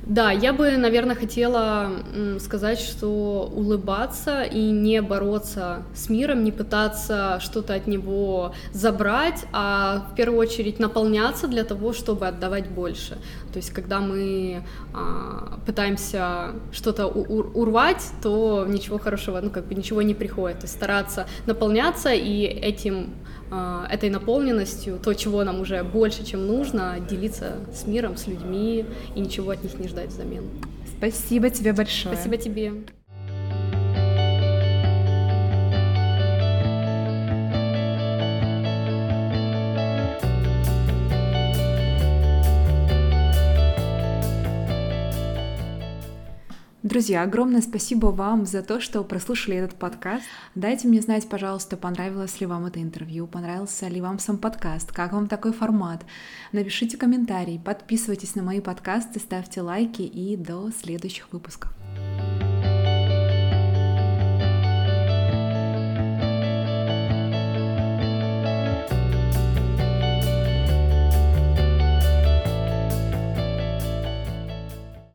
Да, я бы, наверное, хотела сказать, что улыбаться и не бороться с миром, не пытаться что-то от него забрать, а в первую очередь наполняться для того, чтобы отдавать больше. То есть, когда мы а, пытаемся что-то урвать, то ничего хорошего, ну как бы ничего не приходит. То есть стараться наполняться и этим этой наполненностью, то, чего нам уже больше, чем нужно, делиться с миром, с людьми и ничего от них не ждать взамен. Спасибо тебе большое. Спасибо тебе. Друзья, огромное спасибо вам за то, что прослушали этот подкаст. Дайте мне знать, пожалуйста, понравилось ли вам это интервью, понравился ли вам сам подкаст, как вам такой формат. Напишите комментарий, подписывайтесь на мои подкасты, ставьте лайки и до следующих выпусков.